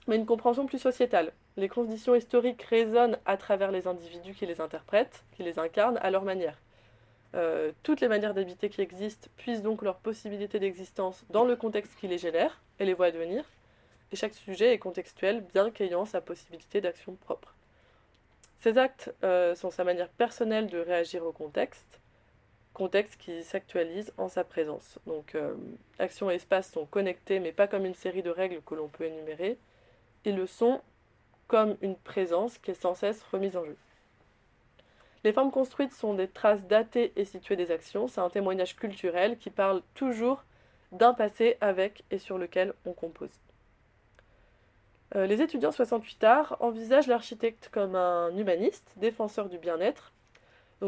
mais une compréhension plus sociétale. Les conditions historiques résonnent à travers les individus qui les interprètent, qui les incarnent à leur manière. Euh, toutes les manières d'habiter qui existent puissent donc leur possibilité d'existence dans le contexte qui les génère et les voit devenir, et chaque sujet est contextuel bien qu'ayant sa possibilité d'action propre. Ces actes euh, sont sa manière personnelle de réagir au contexte, contexte qui s'actualise en sa présence. Donc euh, action et espace sont connectés mais pas comme une série de règles que l'on peut énumérer, ils le sont comme une présence qui est sans cesse remise en jeu. Les formes construites sont des traces datées et situées des actions. C'est un témoignage culturel qui parle toujours d'un passé avec et sur lequel on compose. Euh, les étudiants 68 arts envisagent l'architecte comme un humaniste, défenseur du bien-être.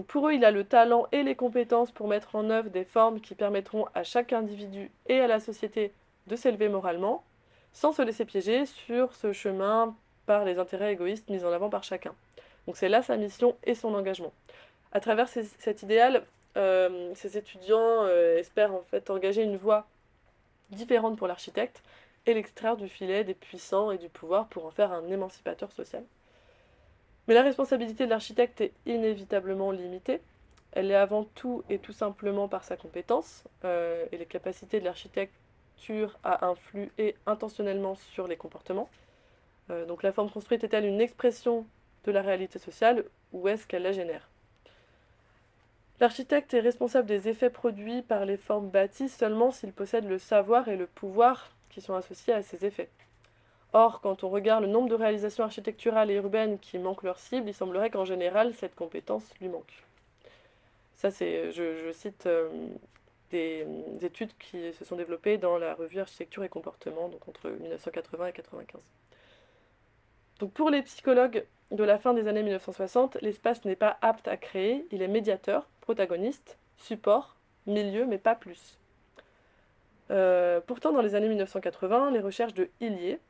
Pour eux, il a le talent et les compétences pour mettre en œuvre des formes qui permettront à chaque individu et à la société de s'élever moralement, sans se laisser piéger sur ce chemin par les intérêts égoïstes mis en avant par chacun. Donc c'est là sa mission et son engagement. À travers cet idéal, euh, ces étudiants euh, espèrent en fait engager une voie différente pour l'architecte et l'extraire du filet des puissants et du pouvoir pour en faire un émancipateur social. Mais la responsabilité de l'architecte est inévitablement limitée. Elle est avant tout et tout simplement par sa compétence euh, et les capacités de l'architecture à influer intentionnellement sur les comportements. donc la forme construite est-elle une expression de la réalité sociale ou est-ce qu'elle la génère L'architecte est responsable des effets produits par les formes bâties seulement s'il possède le savoir et le pouvoir qui sont associés à ces effets. Or, quand on regarde le nombre de réalisations architecturales et urbaines qui manquent leur cible, il semblerait qu'en général, cette compétence lui manque. Ça, c'est, je, cite euh, des, des, études qui se sont développées dans la revue Architecture et Comportement, donc entre 1980 et 1995. Donc pour les psychologues de la fin des années 1960, l'espace n'est pas apte à créer, il est médiateur, protagoniste, support, milieu, mais pas plus. Euh, pourtant, dans les années 1980, les recherches de Hillier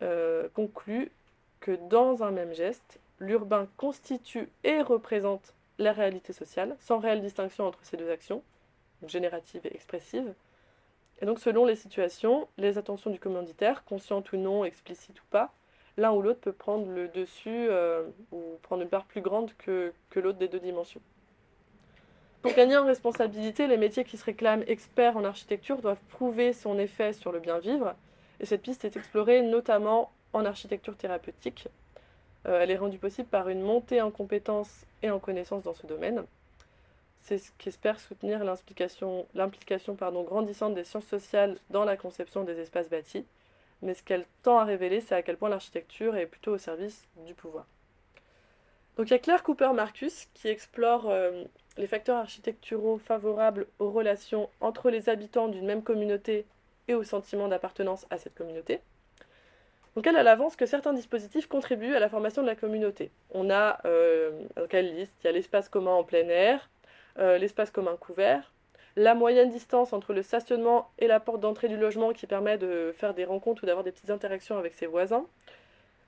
euh, concluent que dans un même geste, l'urbain constitue et représente la réalité sociale, sans réelle distinction entre ces deux actions, générative et expressive. Et donc, selon les situations, les attentions du commanditaire, conscientes ou non, explicites ou pas, l'un ou l'autre peut prendre le dessus euh, ou prendre une part plus grande que, l'autre des deux dimensions. Pour gagner en responsabilité, les métiers qui se réclament experts en architecture doivent prouver son effet sur le bien vivre, et cette piste est explorée notamment en architecture thérapeutique. Euh, elle est rendue possible par une montée en compétences et en connaissances dans ce domaine. C'est ce qu'espère soutenir l'implication grandissante des sciences sociales dans la conception des espaces bâtis, mais ce qu'elle tend à révéler, c'est à quel point l'architecture est plutôt au service du pouvoir. Donc il y a Claire Cooper-Marcus qui explore euh, les facteurs architecturaux favorables aux relations entre les habitants d'une même communauté et au sentiment d'appartenance à cette communauté. Donc elle, elle avance que certains dispositifs contribuent à la formation de la communauté. On a, euh, donc elle liste, il y a l'espace commun en plein air, euh, l'espace commun couvert, la moyenne distance entre le stationnement et la porte d'entrée du logement qui permet de faire des rencontres ou d'avoir des petites interactions avec ses voisins,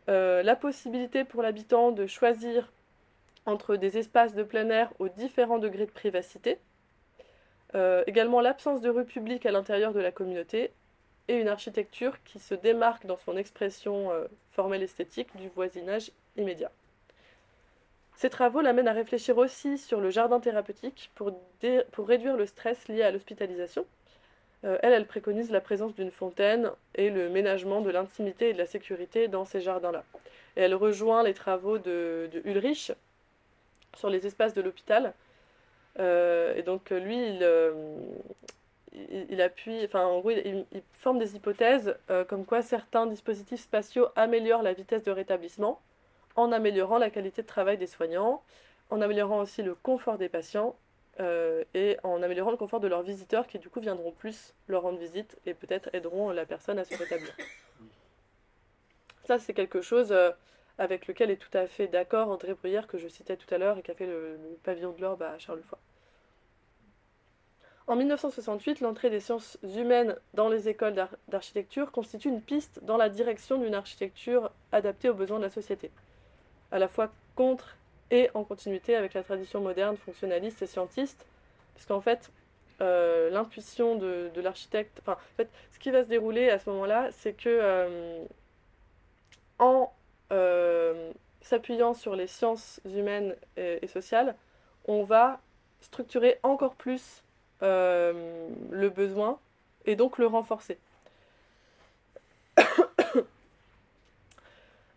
euh, la possibilité pour l'habitant de choisir entre des espaces de plein air aux différents degrés de privacité, euh, également l'absence de rue publique à l'intérieur de la communauté et une architecture qui se démarque dans son expression euh, formelle esthétique du voisinage immédiat. Ces travaux l'amènent à réfléchir aussi sur le jardin thérapeutique pour, pour réduire le stress lié à l'hospitalisation. Euh, elle, elle préconise la présence d'une fontaine et le ménagement de l'intimité et de la sécurité dans ces jardins-là. Et elle rejoint les travaux de, Ulrich sur les espaces de l'hôpital. Euh, et donc lui, il, euh, il, appuie, enfin en gros, il forme des hypothèses comme quoi certains dispositifs spatiaux améliorent la vitesse de rétablissement en améliorant la qualité de travail des soignants, en améliorant aussi le confort des patients euh, et en améliorant le confort de leurs visiteurs qui du coup viendront plus leur rendre visite et peut-être aideront la personne à se rétablir. Ça c'est quelque chose euh, avec lequel est tout à fait d'accord André Bruyère que je citais tout à l'heure et qui a fait le, pavillon de l'Orbe à Charlevoix. En 1968, l'entrée des sciences humaines dans les écoles d'architecture constitue une piste dans la direction d'une architecture adaptée aux besoins de la société à la fois contre et en continuité avec la tradition moderne, fonctionnaliste et scientiste, parce qu'en fait, euh, l'intuition de, l'architecte, enfin, en fait, ce qui va se dérouler à ce moment-là, c'est que euh, en euh, s'appuyant sur les sciences humaines et, sociales, on va structurer encore plus le besoin et donc le renforcer.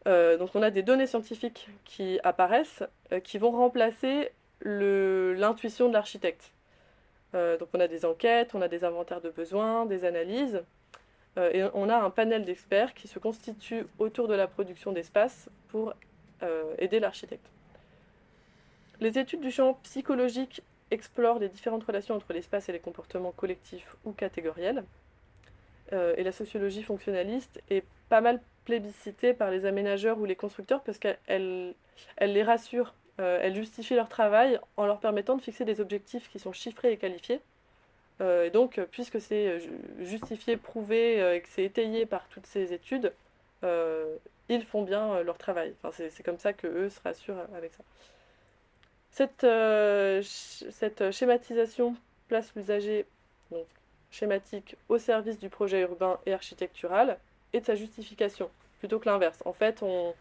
Euh, donc on a des données scientifiques qui apparaissent, euh, qui vont remplacer l'intuition de l'architecte. Euh, donc on a des enquêtes, on a des inventaires de besoins, des analyses, et on a un panel d'experts qui se constitue autour de la production d'espace pour aider l'architecte. Les études du champ psychologique explorent les différentes relations entre l'espace et les comportements collectifs ou catégoriels. et la sociologie fonctionnaliste est pas mal plébiscitée par les aménageurs ou les constructeurs parce qu'elle elle les rassure, euh, elle justifie leur travail en leur permettant de fixer des objectifs qui sont chiffrés et qualifiés. Euh, et donc, puisque c'est euh, justifié, prouvé et que c'est étayé par toutes ces études, ils font bien leur travail. Enfin, c'est comme ça qu'eux se rassurent avec ça. Cette, cette schématisation place l'usager schématique au service du projet urbain et architectural et de sa justification, plutôt que l'inverse. En fait, on,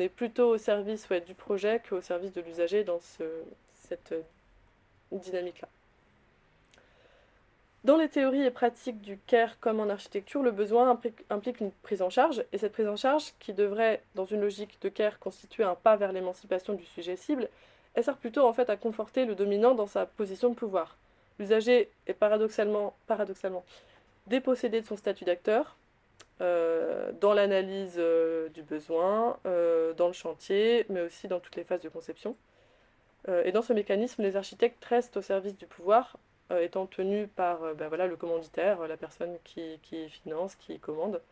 est plutôt au service du projet qu'au service de l'usager dans ce, cette dynamique-là. Dans les théories et pratiques du CARE comme en architecture, le besoin implique, une prise en charge, et cette prise en charge, qui devrait, dans une logique de CARE, constituer un pas vers l'émancipation du sujet cible, elle sert plutôt en fait à conforter le dominant dans sa position de pouvoir. L'usager est paradoxalement dépossédé de son statut d'acteur, euh, dans l'analyse euh, du besoin, euh, dans le chantier, mais aussi dans toutes les phases de conception. et dans ce mécanisme, les architectes restent au service du pouvoir, étant tenus par ben voilà, le commanditaire, la personne qui, qui finance, qui commande.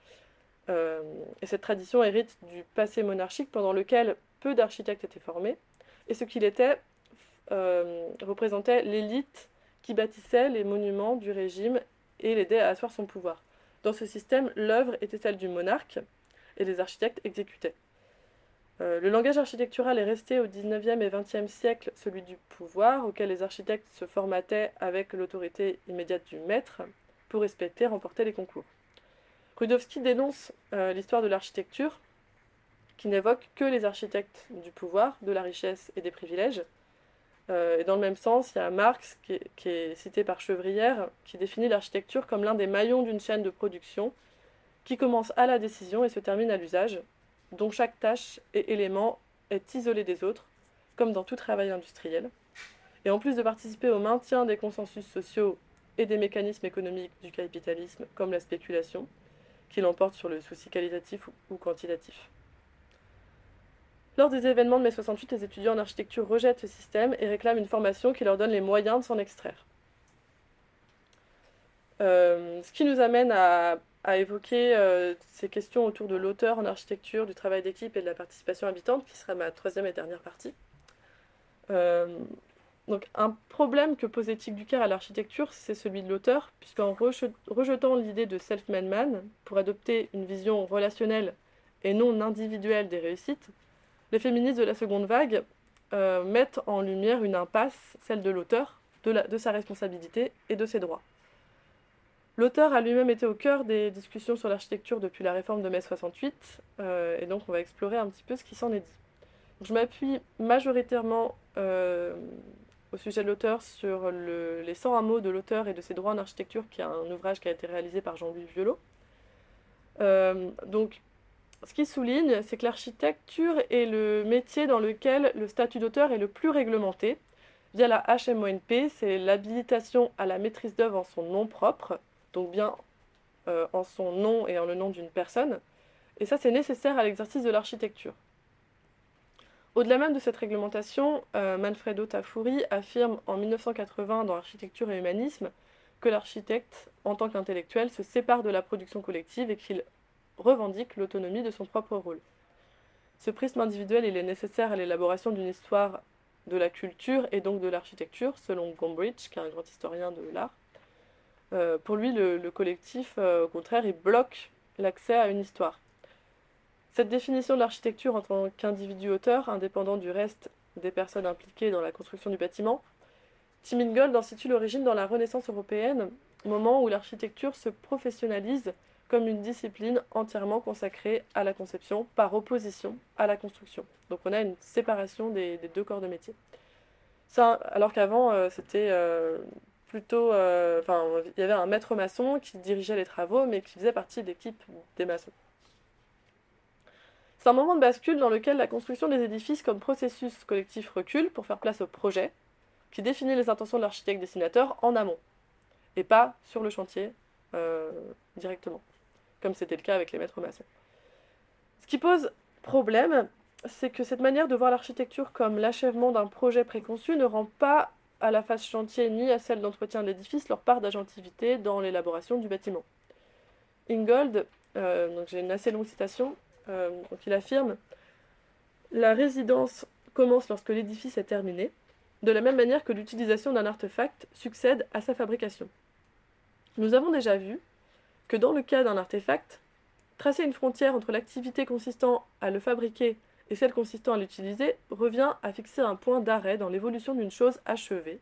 et cette tradition hérite du passé monarchique pendant lequel peu d'architectes étaient formés, et ce qu'il était représentait l'élite qui bâtissait les monuments du régime et l'aidait à asseoir son pouvoir. Dans ce système, l'œuvre était celle du monarque et les architectes exécutaient. Euh, le langage architectural est resté au XIXe et XXe siècle celui du pouvoir, auquel les architectes se formataient avec l'autorité immédiate du maître pour respecter et remporter les concours. Rudowski dénonce euh, l'histoire de l'architecture, qui n'évoque que les architectes du pouvoir, de la richesse et des privilèges, euh, et dans le même sens, il y a Marx, qui est, cité par Chevrière, qui définit l'architecture comme l'un des maillons d'une chaîne de production qui commence à la décision et se termine à l'usage, dont chaque tâche et élément est isolé des autres, comme dans tout travail industriel. Et en plus de participer au maintien des consensus sociaux et des mécanismes économiques du capitalisme, comme la spéculation, qui l'emporte sur le souci qualitatif ou quantitatif. Lors des événements de mai 68, les étudiants en architecture rejettent ce système et réclament une formation qui leur donne les moyens de s'en extraire. Euh, ce qui nous amène à, évoquer euh, ces questions autour de l'auteur en architecture, du travail d'équipe et de la participation habitante, qui sera ma troisième et dernière partie. Euh, donc, un problème que pose Éthique du Caire à l'architecture, c'est celui de l'auteur, puisqu'en rejetant l'idée de self-made man pour adopter une vision relationnelle et non individuelle des réussites, les féministes de la seconde vague euh, mettent en lumière une impasse, celle de l'auteur, de, sa responsabilité et de ses droits. L'auteur a lui-même été au cœur des discussions sur l'architecture depuis la réforme de mai 68, euh, et donc on va explorer un petit peu ce qui s'en est dit. Je m'appuie majoritairement euh, au sujet de l'auteur sur les 100 hameaux de l'auteur et de ses droits en architecture, qui est un ouvrage qui a été réalisé par Jean-Louis Violot. Ce qui souligne, c'est que l'architecture est le métier dans lequel le statut d'auteur est le plus réglementé. Via la HMONP, c'est l'habilitation à la maîtrise d'œuvre en son nom propre, donc bien euh, en son nom et en le nom d'une personne. Et ça, c'est nécessaire à l'exercice de l'architecture. Au-delà même de cette réglementation, euh, Manfredo Tafuri affirme en 1980 dans Architecture et Humanisme que l'architecte, en tant qu'intellectuel, se sépare de la production collective et qu'il revendique l'autonomie de son propre rôle. Ce prisme individuel est nécessaire à l'élaboration d'une histoire de la culture et donc de l'architecture, selon Gombrich, qui est un grand historien de l'art. Euh, pour lui, le, collectif, euh, au contraire, bloque l'accès à une histoire. Cette définition de l'architecture en tant qu'individu auteur, indépendant du reste des personnes impliquées dans la construction du bâtiment, Tim Ingold en situe l'origine dans la Renaissance européenne, moment où l'architecture se professionnalise comme une discipline entièrement consacrée à la conception par opposition à la construction. Donc on a une séparation des, deux corps de métier. Ça, alors qu'avant, euh, c'était euh, plutôt... Euh, enfin, il y avait un maître maçon qui dirigeait les travaux, mais qui faisait partie de l'équipe des maçons. C'est un moment de bascule dans lequel la construction des édifices comme processus collectif recule pour faire place au projet, qui définit les intentions de l'architecte-dessinateur en amont, et pas sur le chantier directement comme c'était le cas avec les maîtres maçons. Ce qui pose problème, c'est que cette manière de voir l'architecture comme l'achèvement d'un projet préconçu ne rend pas à la phase chantier ni à celle d'entretien de l'édifice leur part d'agentivité dans l'élaboration du bâtiment. Ingold, euh, donc j'ai une assez longue citation, euh, il affirme La résidence commence lorsque l'édifice est terminé, de la même manière que l'utilisation d'un artefact succède à sa fabrication. Nous avons déjà vu, que dans le cas d'un artefact, tracer une frontière entre l'activité consistant à le fabriquer et celle consistant à l'utiliser revient à fixer un point d'arrêt dans l'évolution d'une chose achevée,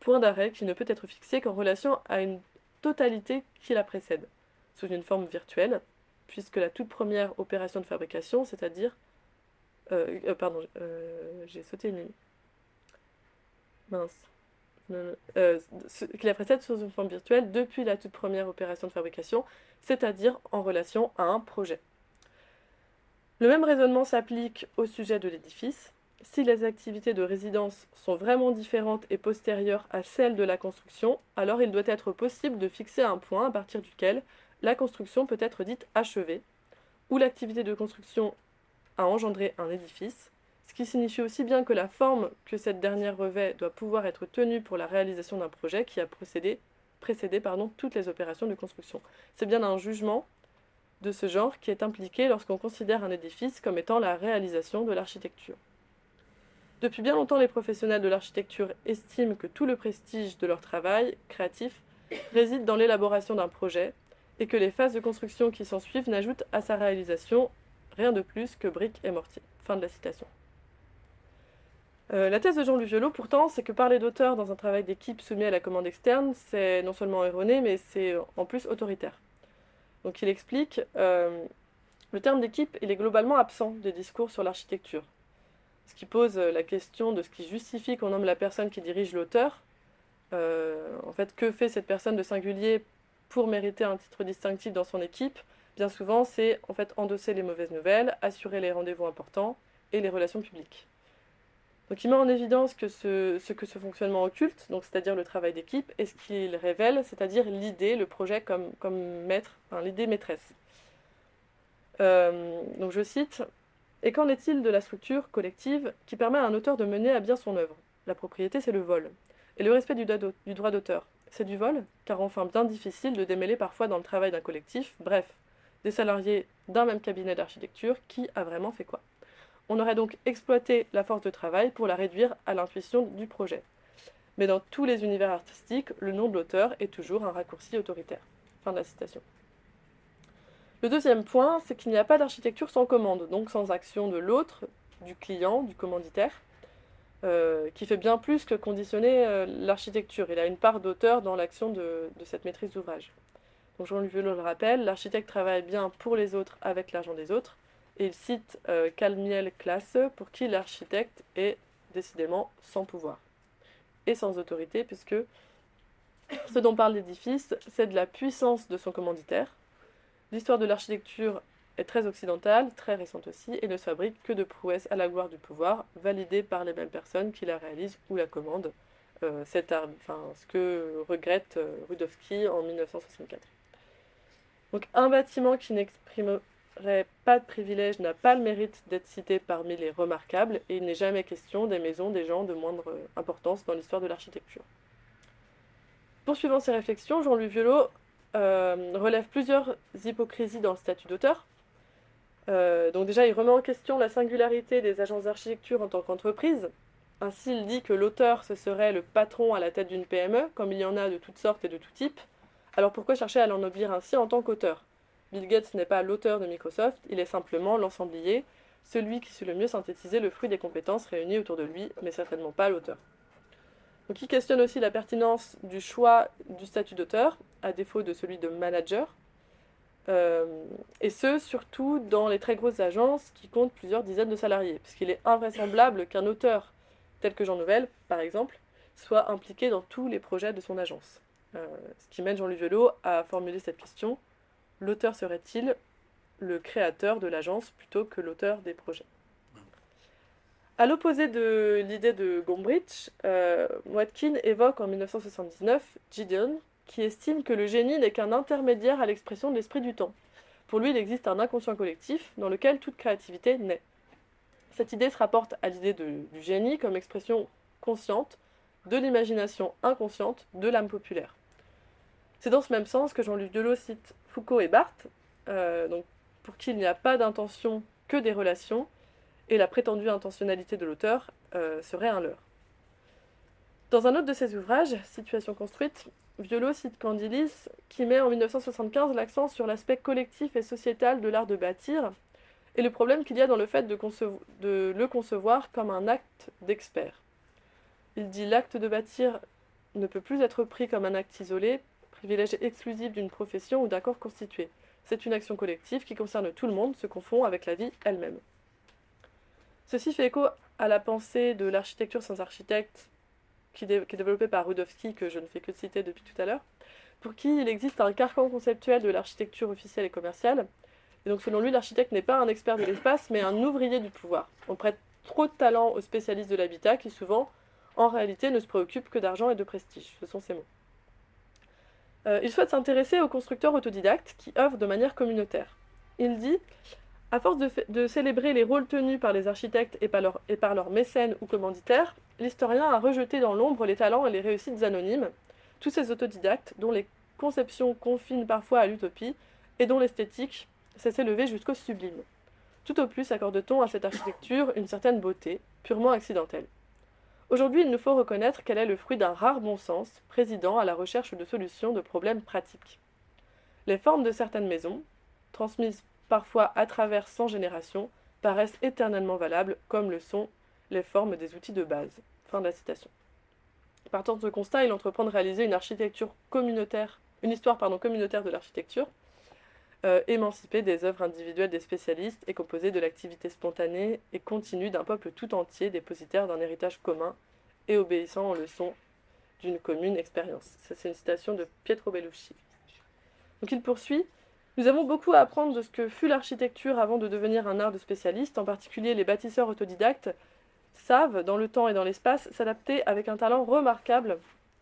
point d'arrêt qui ne peut être fixé qu'en relation à une totalité qui la précède, sous une forme virtuelle, puisque la toute première opération de fabrication, c'est-à-dire... Euh, euh, pardon, euh, j'ai sauté une ligne. Mince euh, qui la précède sous une forme virtuelle depuis la toute première opération de fabrication, c'est-à-dire en relation à un projet. Le même raisonnement s'applique au sujet de l'édifice. Si les activités de résidence sont vraiment différentes et postérieures à celles de la construction, alors il doit être possible de fixer un point à partir duquel la construction peut être dite achevée, ou l'activité de construction a engendré un édifice, ce qui signifie aussi bien que la forme que cette dernière revêt doit pouvoir être tenue pour la réalisation d'un projet qui a précédé toutes les opérations de construction. C'est bien un jugement de ce genre qui est impliqué lorsqu'on considère un édifice comme étant la réalisation de l'architecture. Depuis bien longtemps, les professionnels de l'architecture estiment que tout le prestige de leur travail créatif réside dans l'élaboration d'un projet et que les phases de construction qui s'en suivent n'ajoutent à sa réalisation rien de plus que briques et mortier. Fin de la citation. Euh, la thèse de Jean-Louis Violot, pourtant, c'est que parler d'auteur dans un travail d'équipe soumis à la commande externe, c'est non seulement erroné, mais c'est en plus autoritaire. Donc il explique, euh, le terme d'équipe, il est globalement absent des discours sur l'architecture. Ce qui pose la question de ce qui justifie qu'on nomme la personne qui dirige l'auteur. Euh, en fait, que fait cette personne de singulier pour mériter un titre distinctif dans son équipe? Bien souvent, c'est en fait endosser les mauvaises nouvelles, assurer les rendez-vous importants et les relations publiques. Donc il met en évidence que ce, que ce fonctionnement occulte, donc c'est-à-dire le travail d'équipe, est ce qu'il révèle, c'est-à-dire l'idée, le projet comme, maître, l'idée maîtresse. Euh, donc je cite Et qu'en est-il de la structure collective qui permet à un auteur de mener à bien son œuvre? La propriété, c'est le vol. Et le respect du droit d'auteur, c'est du vol, car enfin bien difficile de démêler parfois dans le travail d'un collectif, bref, des salariés d'un même cabinet d'architecture, qui a vraiment fait quoi? On aurait donc exploité la force de travail pour la réduire à l'intuition du projet. Mais dans tous les univers artistiques, le nom de l'auteur est toujours un raccourci autoritaire. Fin de la citation. Le deuxième point, c'est qu'il n'y a pas d'architecture sans commande, donc sans action de l'autre, du client, du commanditaire, euh, qui fait bien plus que conditionner euh, l'architecture. Il a une part d'auteur dans l'action de, cette maîtrise d'ouvrage. Donc Jean-Luc le rappelle, l'architecte travaille bien pour les autres avec l'argent des autres, il cite euh, Calmiel Classe, pour qui l'architecte est décidément sans pouvoir et sans autorité, puisque ce dont parle l'édifice, c'est de la puissance de son commanditaire. L'histoire de l'architecture est très occidentale, très récente aussi, et ne se fabrique que de prouesses à la gloire du pouvoir, validées par les mêmes personnes qui la réalisent ou la commandent. Euh, ce que regrette euh, Rudowski en 1964. Donc un bâtiment qui n'exprime pas de privilège n'a pas le mérite d'être cité parmi les remarquables et il n'est jamais question des maisons des gens de moindre importance dans l'histoire de l'architecture. Poursuivant ses réflexions, Jean-Louis Violot euh, relève plusieurs hypocrisies dans le statut d'auteur. Euh, donc déjà, il remet en question la singularité des agences d'architecture en tant qu'entreprise. Ainsi, il dit que l'auteur, ce serait le patron à la tête d'une PME, comme il y en a de toutes sortes et de tout type. Alors pourquoi chercher à l'ennoblir ainsi en tant qu'auteur? Bill Gates n'est pas l'auteur de Microsoft, il est simplement l'ensemblier, celui qui sait le mieux synthétiser le fruit des compétences réunies autour de lui, mais certainement pas l'auteur. Donc il questionne aussi la pertinence du choix du statut d'auteur, à défaut de celui de manager, euh, et ce, surtout dans les très grosses agences qui comptent plusieurs dizaines de salariés, puisqu'il est invraisemblable qu'un auteur, tel que Jean Nouvel, par exemple, soit impliqué dans tous les projets de son agence. Euh, ce qui mène Jean-Louis Velot à formuler cette question l'auteur serait-il le créateur de l'agence plutôt que l'auteur des projets? À l'opposé de l'idée de Gombrich, euh, Watkin évoque en 1979 Gideon, qui estime que le génie n'est qu'un intermédiaire à l'expression de l'esprit du temps. Pour lui, il existe un inconscient collectif dans lequel toute créativité naît. Cette idée se rapporte à l'idée du génie comme expression consciente de l'imagination inconsciente de l'âme populaire. C'est dans ce même sens que Jean-Luc Delot cite Foucault et Barthes, euh, pour qui il n'y a pas d'intention que des relations, et la prétendue intentionnalité de l'auteur euh, serait un leurre. Dans un autre de ses ouvrages, Situation construite, Violo cite Candilis, qui met en 1975 l'accent sur l'aspect collectif et sociétal de l'art de bâtir, et le problème qu'il y a dans le fait de le concevoir comme un acte d'expert. Il dit l'acte de bâtir ne peut plus être pris comme un acte isolé, privilège exclusif d'une profession ou d'un corps constitué. C'est une action collective qui concerne tout le monde, se confond avec la vie elle-même. Ceci fait écho à la pensée de l'architecture sans architecte qui, est développée par Rudowski, que je ne fais que citer depuis tout à l'heure, pour qui il existe un carcan conceptuel de l'architecture officielle et commerciale. Et donc selon lui, l'architecte n'est pas un expert de l'espace, mais un ouvrier du pouvoir. On prête trop de talent aux spécialistes de l'habitat qui souvent, en réalité, ne se préoccupent que d'argent et de prestige. Ce sont ces mots. Euh, il souhaite s'intéresser aux constructeurs autodidactes qui œuvrent de manière communautaire. Il dit À force de, célébrer les rôles tenus par les architectes et par, leurs mécènes ou commanditaires, l'historien a rejeté dans l'ombre les talents et les réussites anonymes, tous ces autodidactes dont les conceptions confinent parfois à l'utopie et dont l'esthétique c'est s'élever jusqu'au sublime. Tout au plus accorde-t-on à cette architecture une certaine beauté, purement accidentelle. Aujourd'hui, il nous faut reconnaître qu'elle est le fruit d'un rare bon sens, présidant à la recherche de solutions de problèmes pratiques. Les formes de certaines maisons, transmises parfois à travers cent générations, paraissent éternellement valables, comme le sont les formes des outils de base. Fin de la citation. Partant de ce constat, il entreprend de réaliser une architecture communautaire, une histoire pardon, communautaire de l'architecture, euh, émancipée des œuvres individuelles des spécialistes et composée de l'activité spontanée et continue d'un peuple tout entier dépositaire d'un héritage commun et obéissant aux leçons d'une commune expérience. C'est une citation de Pietro Bellucci. Donc il poursuit Nous avons beaucoup à apprendre de ce que fut l'architecture avant de devenir un art de spécialiste, en particulier les bâtisseurs autodidactes savent, dans le temps et dans l'espace, s'adapter avec un talent remarquable,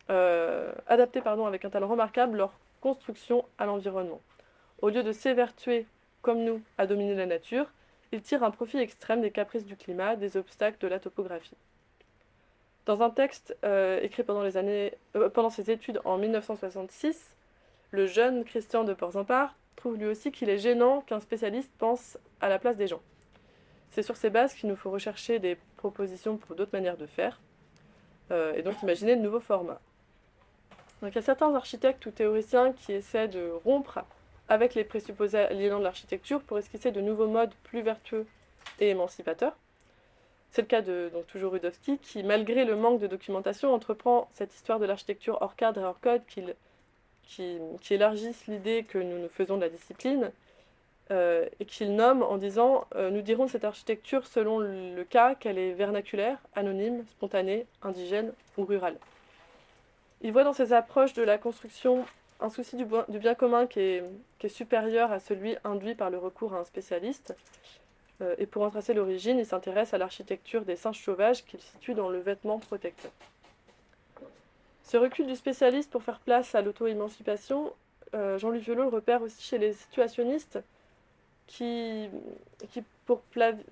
euh, adapter avec un talent remarquable leur construction à l'environnement. Au lieu de s'évertuer, comme nous, à dominer la nature, ils tirent un profit extrême des caprices du climat, des obstacles de la topographie. Dans un texte euh, écrit euh, pendant ses études en 1966, le jeune Christian de Porzampar trouve lui aussi qu'il est gênant qu'un spécialiste pense à la place des gens. C'est sur ces bases qu'il nous faut rechercher des propositions pour d'autres manières de faire, euh, et donc imaginer de nouveaux formats. Donc il y a certains architectes ou théoriciens qui essaient de rompre avec les présupposés aliénants de l'architecture pour esquisser de nouveaux modes plus vertueux et émancipateurs. C'est le cas de donc, toujours Rudowski, qui, malgré le manque de documentation, entreprend cette histoire de l'architecture hors cadre et hors code qui, qui élargissent l'idée que nous nous faisons de la discipline euh, et qu'il nomme en disant euh, Nous dirons cette architecture selon le cas qu'elle est vernaculaire, anonyme, spontanée, indigène ou rurale. Il voit dans ses approches de la construction un souci du, bien commun qui est, supérieur à celui induit par le recours à un spécialiste. Euh, et pour en tracer l'origine, il s'intéresse à l'architecture des singes sauvages qu'il situe dans le vêtement protecteur. Ce recul du spécialiste pour faire place à l'auto-émancipation, Jean-Louis Violot le repère aussi chez les situationnistes, qui, pour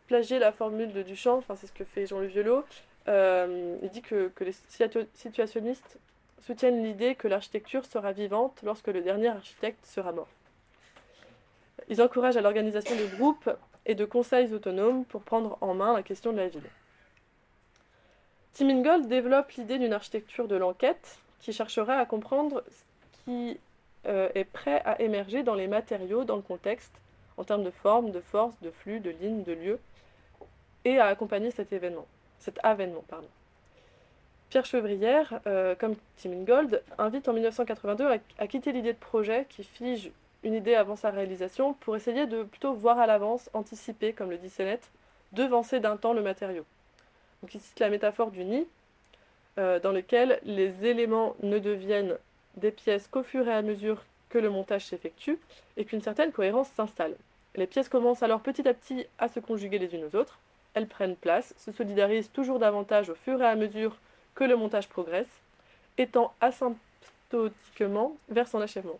plagier la formule de Duchamp, c'est ce que fait Jean-Louis Violot, euh, il dit que les situationnistes soutiennent l'idée que l'architecture sera vivante lorsque le dernier architecte sera mort. Ils encouragent à l'organisation de groupes et de conseils autonomes pour prendre en main la question de la ville. Tim Ingold développe l'idée d'une architecture de l'enquête qui cherchera à comprendre ce qui euh, est prêt à émerger dans les matériaux, dans le contexte, en termes de forme, de force, de flux, de ligne, de lieu, et à accompagner cet événement, cet avènement. Pardon. Pierre Chevrière, euh, comme Tim Ingold, invite en 1982 à, quitter l'idée de projet qui fige une idée avant sa réalisation pour essayer de plutôt voir à l'avance, anticiper, comme le dit Sennett, devancer d'un temps le matériau. Il cite la métaphore du nid, euh, dans lequel les éléments ne deviennent des pièces qu'au fur et à mesure que le montage s'effectue et qu'une certaine cohérence s'installe. Les pièces commencent alors petit à petit à se conjuguer les unes aux autres, elles prennent place, se solidarisent toujours davantage au fur et à mesure que le montage progresse, étant asymptotiquement vers son achèvement.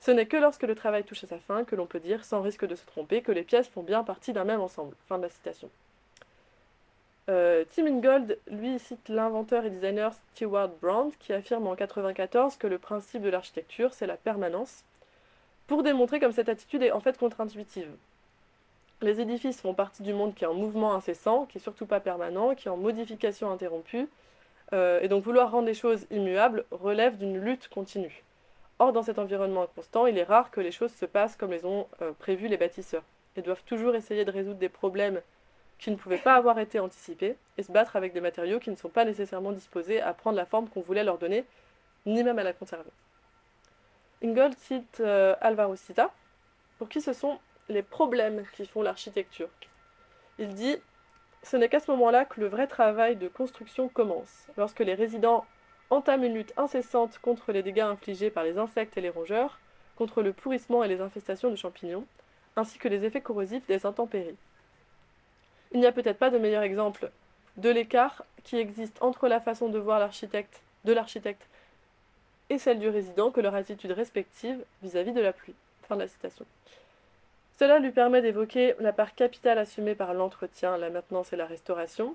Ce n'est que lorsque le travail touche à sa fin que l'on peut dire, sans risque de se tromper, que les pièces font bien partie d'un même ensemble. Fin de la citation. Euh, Tim Ingold, lui, cite l'inventeur et designer Stewart Brand, qui affirme en 1994 que le principe de l'architecture, c'est la permanence, pour démontrer comme cette attitude est en fait contre-intuitive. Les édifices font partie du monde qui est en mouvement incessant, qui est surtout pas permanent, qui est en modification interrompue, euh, et donc vouloir rendre les choses immuables relève d'une lutte continue. Or, dans cet environnement inconstant, il est rare que les choses se passent comme les ont euh, prévu les bâtisseurs, et doivent toujours essayer de résoudre des problèmes qui ne pouvaient pas avoir été anticipés, et se battre avec des matériaux qui ne sont pas nécessairement disposés à prendre la forme qu'on voulait leur donner, ni même à la conserver. Ingold cite euh, Alvaro Sita, pour qui ce sont les problèmes qui font l'architecture. Il dit Ce n'est qu'à ce moment-là que le vrai travail de construction commence, lorsque les résidents entament une lutte incessante contre les dégâts infligés par les insectes et les rongeurs, contre le pourrissement et les infestations de champignons, ainsi que les effets corrosifs des intempéries. Il n'y a peut-être pas de meilleur exemple de l'écart qui existe entre la façon de voir l'architecte de l'architecte et celle du résident que leur attitude respective vis-à-vis de la pluie. Fin de la citation. Cela lui permet d'évoquer la part capitale assumée par l'entretien, la maintenance et la restauration.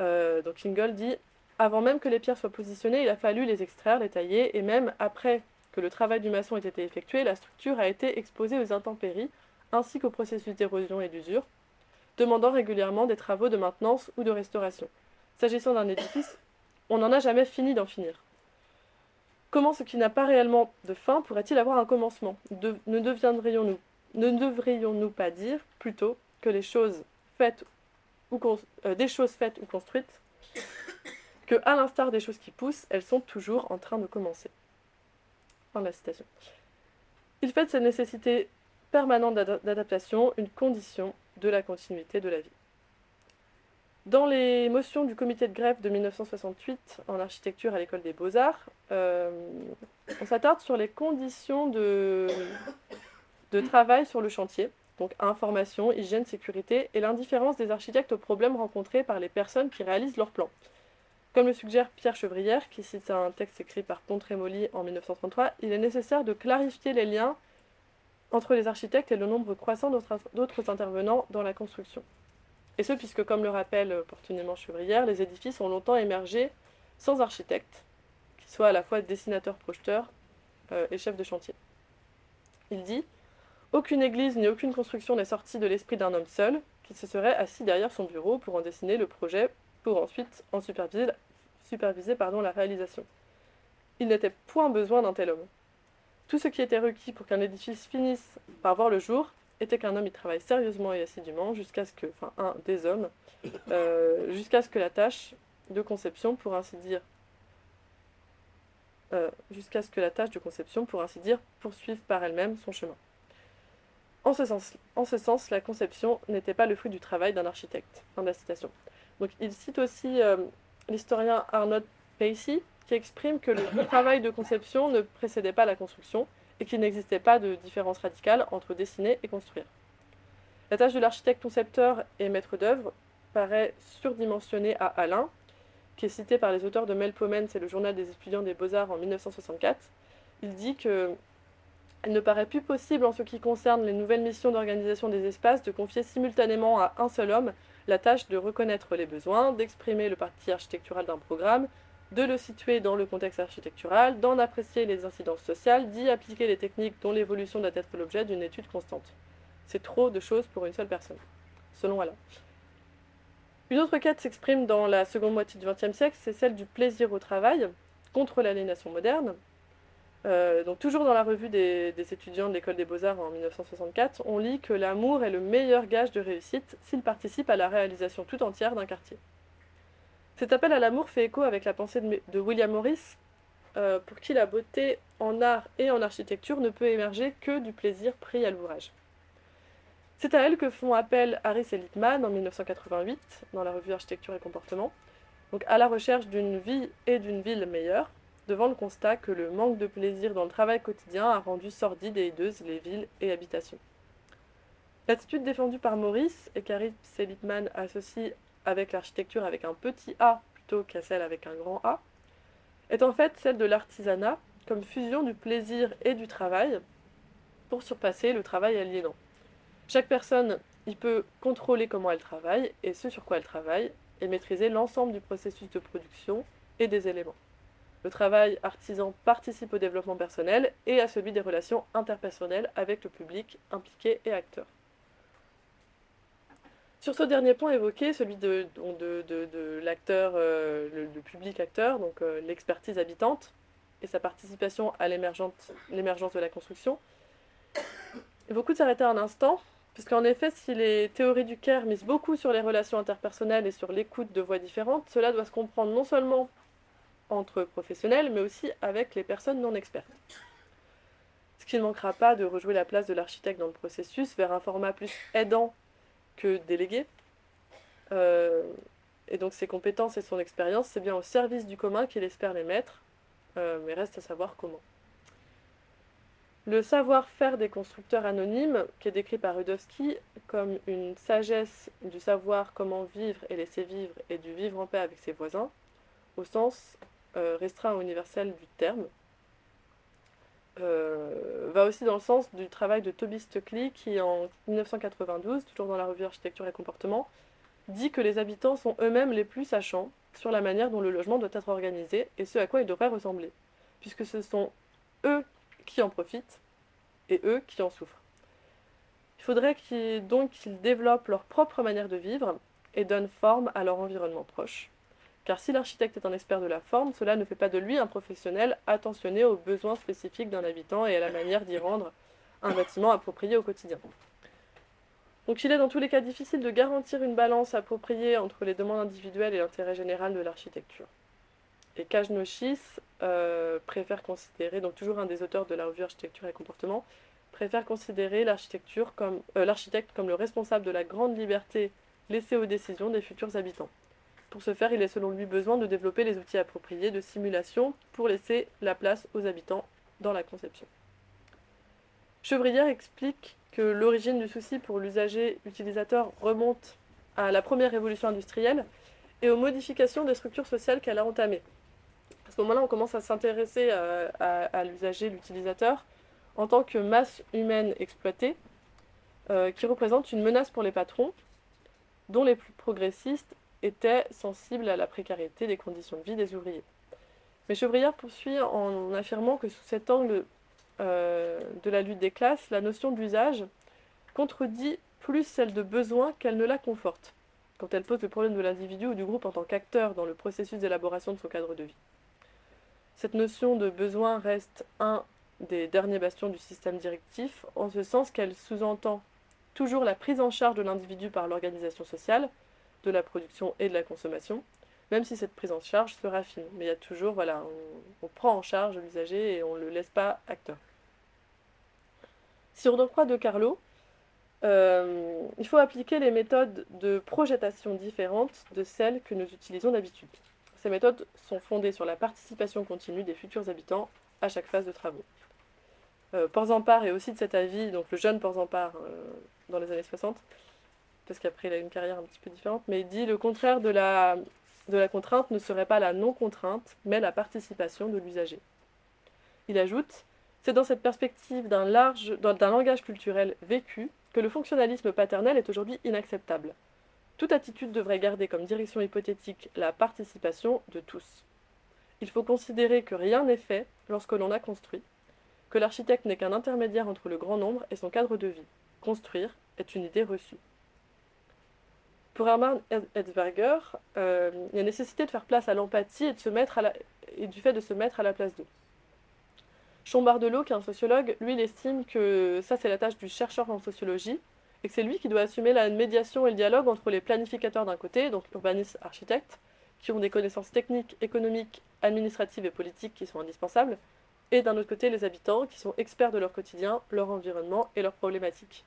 Euh, donc Ingold dit Avant même que les pierres soient positionnées, il a fallu les extraire, les tailler, et même après que le travail du maçon ait été effectué, la structure a été exposée aux intempéries ainsi qu'au processus d'érosion et d'usure, demandant régulièrement des travaux de maintenance ou de restauration. S'agissant d'un édifice, on n'en a jamais fini d'en finir. Comment ce qui n'a pas réellement de fin pourrait-il avoir un commencement? Ne deviendrions-nous ne devrions-nous pas dire plutôt que les choses faites ou euh, des choses faites ou construites, que à l'instar des choses qui poussent, elles sont toujours en train de commencer. Fin de la citation. Il fait de cette nécessité permanente d'adaptation une condition de la continuité de la vie. Dans les motions du comité de grève de 1968 en architecture à l'école des beaux-arts, euh, on s'attarde sur les conditions de, de travail sur le chantier, donc information, hygiène, sécurité, et l'indifférence des architectes aux problèmes rencontrés par les personnes qui réalisent leurs plans. Comme le suggère Pierre Chevrière, qui cite un texte écrit par Pontrémoli en 1933, il est nécessaire de clarifier les liens entre les architectes et le nombre croissant d'autres intervenants dans la construction. Et ce, puisque, comme le rappelle opportunément Chevrière, les édifices ont longtemps émergé sans architecte, qui soit à la fois dessinateur, projeteur euh, et chef de chantier. Il dit aucune église ni aucune construction n'est sortie de l'esprit d'un homme seul, qui se serait assis derrière son bureau pour en dessiner le projet, pour ensuite en superviser, la réalisation. Il n'était point besoin d'un tel homme. Tout ce qui était requis pour qu'un édifice finisse par voir le jour était qu'un homme y travaille sérieusement et assidûment jusqu'à ce que, euh, jusqu'à ce que la tâche de conception, pour ainsi dire, euh, jusqu'à ce que la tâche de conception, pour ainsi dire, poursuive par elle-même son chemin. En ce sens, en ce sens la conception n'était pas le fruit du travail d'un architecte. Fin de la citation. Donc, il cite aussi euh, l'historien Arnold Pacey, qui exprime que le travail de conception ne précédait pas la construction et qu'il n'existait pas de différence radicale entre dessiner et construire. La tâche de l'architecte concepteur et maître d'œuvre paraît surdimensionnée à Alain, qui est cité par les auteurs de Melpomène, c'est le journal des étudiants des beaux-arts en 1964. Il dit que il ne paraît plus possible en ce qui concerne les nouvelles missions d'organisation des espaces de confier simultanément à un seul homme la tâche de reconnaître les besoins, d'exprimer le parti architectural d'un programme, de le situer dans le contexte architectural, d'en apprécier les incidences sociales, d'y appliquer les techniques dont l'évolution doit être l'objet d'une étude constante. C'est trop de choses pour une seule personne, selon Alain. Une autre quête s'exprime dans la seconde moitié du XXe siècle, c'est celle du plaisir au travail, contre l'aliénation moderne, euh, donc toujours dans la revue des, étudiants de l'école des beaux-arts en 1964, on lit que l'amour est le meilleur gage de réussite s'il participe à la réalisation tout entière d'un quartier. Cet appel à l'amour fait écho avec la pensée de, William Morris, euh, pour qui la beauté en art et en architecture ne peut émerger que du plaisir pris à l'ouvrage. C'est à elle que font appel Harris et Littman en 1988 dans la revue Architecture et Comportement, donc à la recherche d'une vie et d'une ville meilleure, devant le constat que le manque de plaisir dans le travail quotidien a rendu sordides et hideuses les villes et habitations. L'attitude défendue par Maurice, et qu'Harry Seligman associe avec l'architecture avec un petit a plutôt qu'à celle avec un grand A, est en fait celle de l'artisanat comme fusion du plaisir et du travail pour surpasser le travail aliénant. Chaque personne y peut contrôler comment elle travaille et ce sur quoi elle travaille et maîtriser l'ensemble du processus de production et des éléments. Le travail artisan participe au développement personnel et à celui des relations interpersonnelles avec le public impliqué et acteur. Sur ce dernier point évoqué, celui de, l'acteur, euh, le, public acteur, donc euh, l'expertise habitante et sa participation à l'émergence de la construction, il vaut de s'arrêter un instant, puisqu'en effet, si les théories du CARE misent beaucoup sur les relations interpersonnelles et sur l'écoute de voix différentes, cela doit se comprendre non seulement entre professionnels, mais aussi avec les personnes non expertes. Ce qui ne manquera pas de rejouer la place de l'architecte dans le processus vers un format plus aidant que délégué. Euh, et donc ses compétences et son expérience, c'est bien au service du commun qu'il espère les mettre, euh, mais reste à savoir comment. Le savoir-faire des constructeurs anonymes, qui est décrit par Rudowski comme une sagesse du savoir comment vivre et laisser vivre et du vivre en paix avec ses voisins, au sens restreint ou universel du terme, euh, va aussi dans le sens du travail de Toby Stuckley qui, en 1992, toujours dans la revue Architecture et Comportement, dit que les habitants sont eux-mêmes les plus sachants sur la manière dont le logement doit être organisé et ce à quoi il devrait ressembler, puisque ce sont eux qui en profitent et eux qui en souffrent. Il faudrait donc qu'ils développent leur propre manière de vivre et donnent forme à leur environnement proche. Car si l'architecte est un expert de la forme, cela ne fait pas de lui un professionnel attentionné aux besoins spécifiques d'un habitant et à la manière d'y rendre un bâtiment approprié au quotidien. Donc il est dans tous les cas difficile de garantir une balance appropriée entre les demandes individuelles et l'intérêt général de l'architecture. Et Kajnochis euh, préfère considérer, donc toujours un des auteurs de la revue Architecture et Comportement, préfère considérer l'architecture comme euh, l'architecte comme le responsable de la grande liberté laissée aux décisions des futurs habitants. Pour ce faire, il est selon lui besoin de développer les outils appropriés de simulation pour laisser la place aux habitants dans la conception. Chevrière explique que l'origine du souci pour l'usager utilisateur remonte à la première révolution industrielle et aux modifications des structures sociales qu'elle a entamées. À ce moment-là, on commence à s'intéresser à, l'usager, l'utilisateur, en tant que masse humaine exploitée, euh, qui représente une menace pour les patrons, dont les plus progressistes étaient sensibles à la précarité des conditions de vie des ouvriers. Mais Chevrière poursuit en affirmant que sous cet angle euh, de la lutte des classes, la notion d'usage contredit plus celle de besoin qu'elle ne la conforte, quand elle pose le problème de l'individu ou du groupe en tant qu'acteur dans le processus d'élaboration de son cadre de vie. Cette notion de besoin reste un des derniers bastions du système directif, en ce sens qu'elle sous-entend toujours la prise en charge de l'individu par l'organisation sociale, de la production et de la consommation, même si cette prise en charge se raffine. Mais il y a toujours, voilà, on, prend en charge l'usager et on ne le laisse pas acteur. Si on en croit de Carlo, euh, il faut appliquer les méthodes de projetation différentes de celles que nous utilisons d'habitude. Ces méthodes sont fondées sur la participation continue des futurs habitants à chaque phase de travaux. Euh, Porzampar est aussi de cet avis, donc le jeune Porzampar euh, dans les années 60, parce qu'après il a une carrière un petit peu différente, mais il dit le contraire de la, de la contrainte ne serait pas la non-contrainte, mais la participation de l'usager. Il ajoute C'est dans cette perspective d'un langage culturel vécu que le fonctionnalisme paternel est aujourd'hui inacceptable. Toute attitude devrait garder comme direction hypothétique la participation de tous. Il faut considérer que rien n'est fait lorsque l'on a construit, que l'architecte n'est qu'un intermédiaire entre le grand nombre et son cadre de vie. Construire est une idée reçue. Pour Hermann Edsberger, euh, il y a nécessité de faire place à l'empathie et, du fait de se mettre à la place d'eux. Chombardelot, qui est un sociologue, lui, il estime que ça, c'est la tâche du chercheur en sociologie, et que c'est lui qui doit assumer la médiation et le dialogue entre les planificateurs d'un côté, donc urbanistes, architectes, qui ont des connaissances techniques, économiques, administratives et politiques qui sont indispensables, et d'un autre côté les habitants qui sont experts de leur quotidien, leur environnement et leurs problématiques.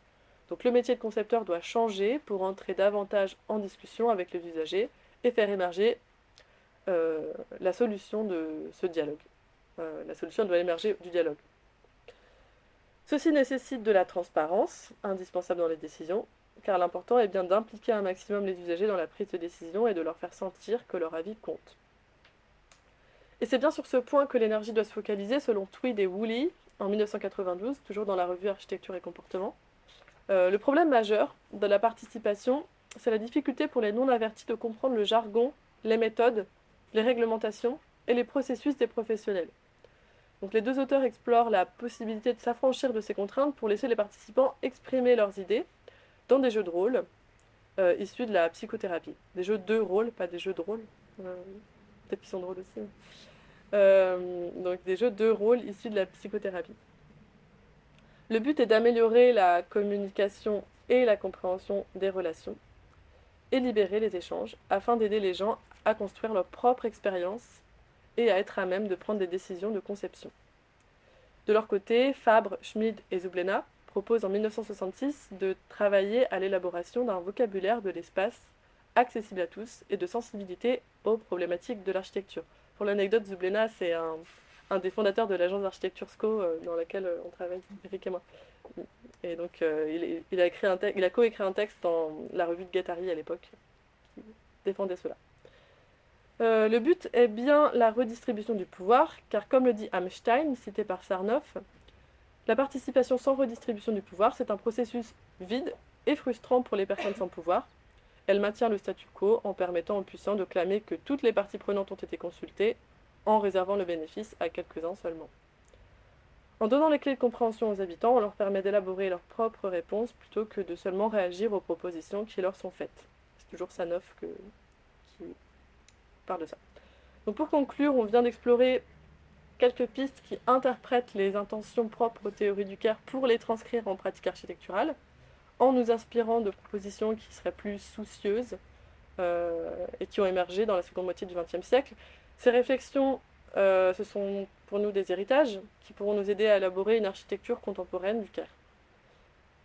Donc le métier de concepteur doit changer pour entrer davantage en discussion avec les usagers et faire émerger euh, la solution de ce dialogue. Euh, la solution doit émerger du dialogue. Ceci nécessite de la transparence, indispensable dans les décisions, car l'important est bien d'impliquer un maximum les usagers dans la prise de décision et de leur faire sentir que leur avis compte. Et c'est bien sur ce point que l'énergie doit se focaliser, selon Tweed et Woolley, en 1992, toujours dans la revue Architecture et Comportement. Euh, le problème majeur de la participation, c'est la difficulté pour les non-avertis de comprendre le jargon, les méthodes, les réglementations et les processus des professionnels. Donc les deux auteurs explorent la possibilité de s'affranchir de ces contraintes pour laisser les participants exprimer leurs idées dans des jeux de rôle euh, issus de la psychothérapie. Des jeux de rôle, pas des jeux de rôle. Euh, peut-être qu'ils sont drôles aussi. Euh, donc des jeux de rôle issus de la psychothérapie. Le but est d'améliorer la communication et la compréhension des relations et libérer les échanges afin d'aider les gens à construire leur propre expérience et à être à même de prendre des décisions de conception. De leur côté, Fabre, Schmid et Zublena proposent en 1966 de travailler à l'élaboration d'un vocabulaire de l'espace accessible à tous et de sensibilité aux problématiques de l'architecture. Pour l'anecdote, Zublena, c'est un, des fondateurs de l'agence d'architecture SCO euh, dans laquelle euh, on travaille, Eric et moi. Et donc, euh, il, a écrit un coécrit un texte dans la revue de Guattari à l'époque qui défendait cela. le but est bien la redistribution du pouvoir, car comme le dit Hamstein, cité par Sarnoff, la participation sans redistribution du pouvoir, c'est un processus vide et frustrant pour les personnes sans pouvoir, elle maintient le statu quo en permettant aux puissants de clamer que toutes les parties prenantes ont été consultées, en réservant le bénéfice à quelques-uns seulement. En donnant les clés de compréhension aux habitants, on leur permet d'élaborer leurs propres réponses plutôt que de seulement réagir aux propositions qui leur sont faites. C'est toujours Sanoff qui parle de ça. Pour conclure, on vient d'explorer quelques pistes qui interprètent les intentions propres aux théories du CARE pour les transcrire en pratique architecturale, en nous inspirant de propositions qui seraient plus soucieuses euh, et qui ont émergé dans la seconde moitié du XXe siècle. Ces réflexions euh, ce sont pour nous des héritages qui pourront nous aider à élaborer une architecture contemporaine du Caire.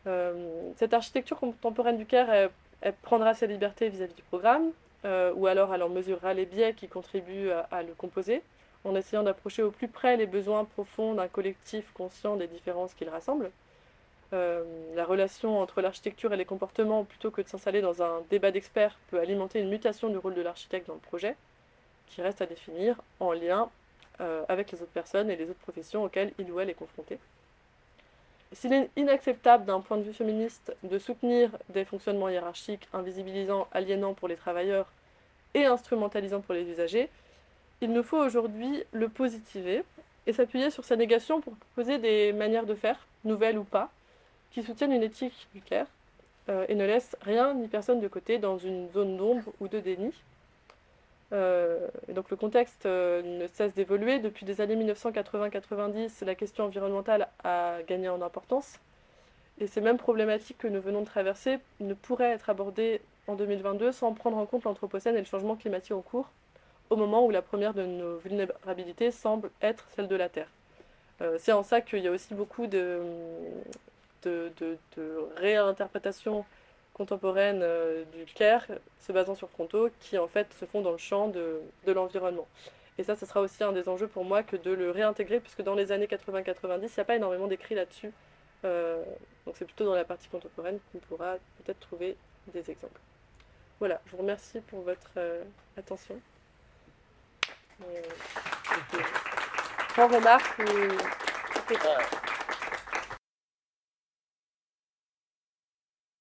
Euh, cette architecture contemporaine du Caire, prendra ses libertés vis-à-vis du programme, euh, ou alors elle en mesurera les biais qui contribuent à, le composer, en essayant d'approcher au plus près les besoins profonds d'un collectif conscient des différences qu'il rassemble. la relation entre l'architecture et les comportements, plutôt que de s'installer dans un débat d'experts, peut alimenter une mutation du rôle de l'architecte dans le projet qui reste à définir en lien euh, avec les autres personnes et les autres professions auxquelles il ou elle est confronté. S'il est inacceptable d'un point de vue féministe de soutenir des fonctionnements hiérarchiques invisibilisants, aliénants pour les travailleurs et instrumentalisants pour les usagers, il nous faut aujourd'hui le positiver et s'appuyer sur sa négation pour proposer des manières de faire, nouvelles ou pas, qui soutiennent une éthique du clair euh, et ne laissent rien ni personne de côté dans une zone d'ombre ou de déni, euh, donc le contexte euh, ne cesse d'évoluer. Depuis les années 1980-90, la question environnementale a gagné en importance. Et ces mêmes problématiques que nous venons de traverser ne pourraient être abordées en 2022 sans prendre en compte l'Anthropocène et le changement climatique en cours, au moment où la première de nos vulnérabilités semble être celle de la Terre. Euh, c'est en ça qu'il y a aussi beaucoup de réinterprétations contemporaine euh, du Caire, se basant sur Fronto, qui en fait se font dans le champ de, l'environnement. Et ça, ce sera aussi un des enjeux pour moi que de le réintégrer, puisque dans les années 80-90, il n'y a pas énormément d'écrits là-dessus. Euh, donc c'est plutôt dans la partie contemporaine qu'on pourra peut-être trouver des exemples. Voilà, je vous remercie pour votre euh, attention. Remarque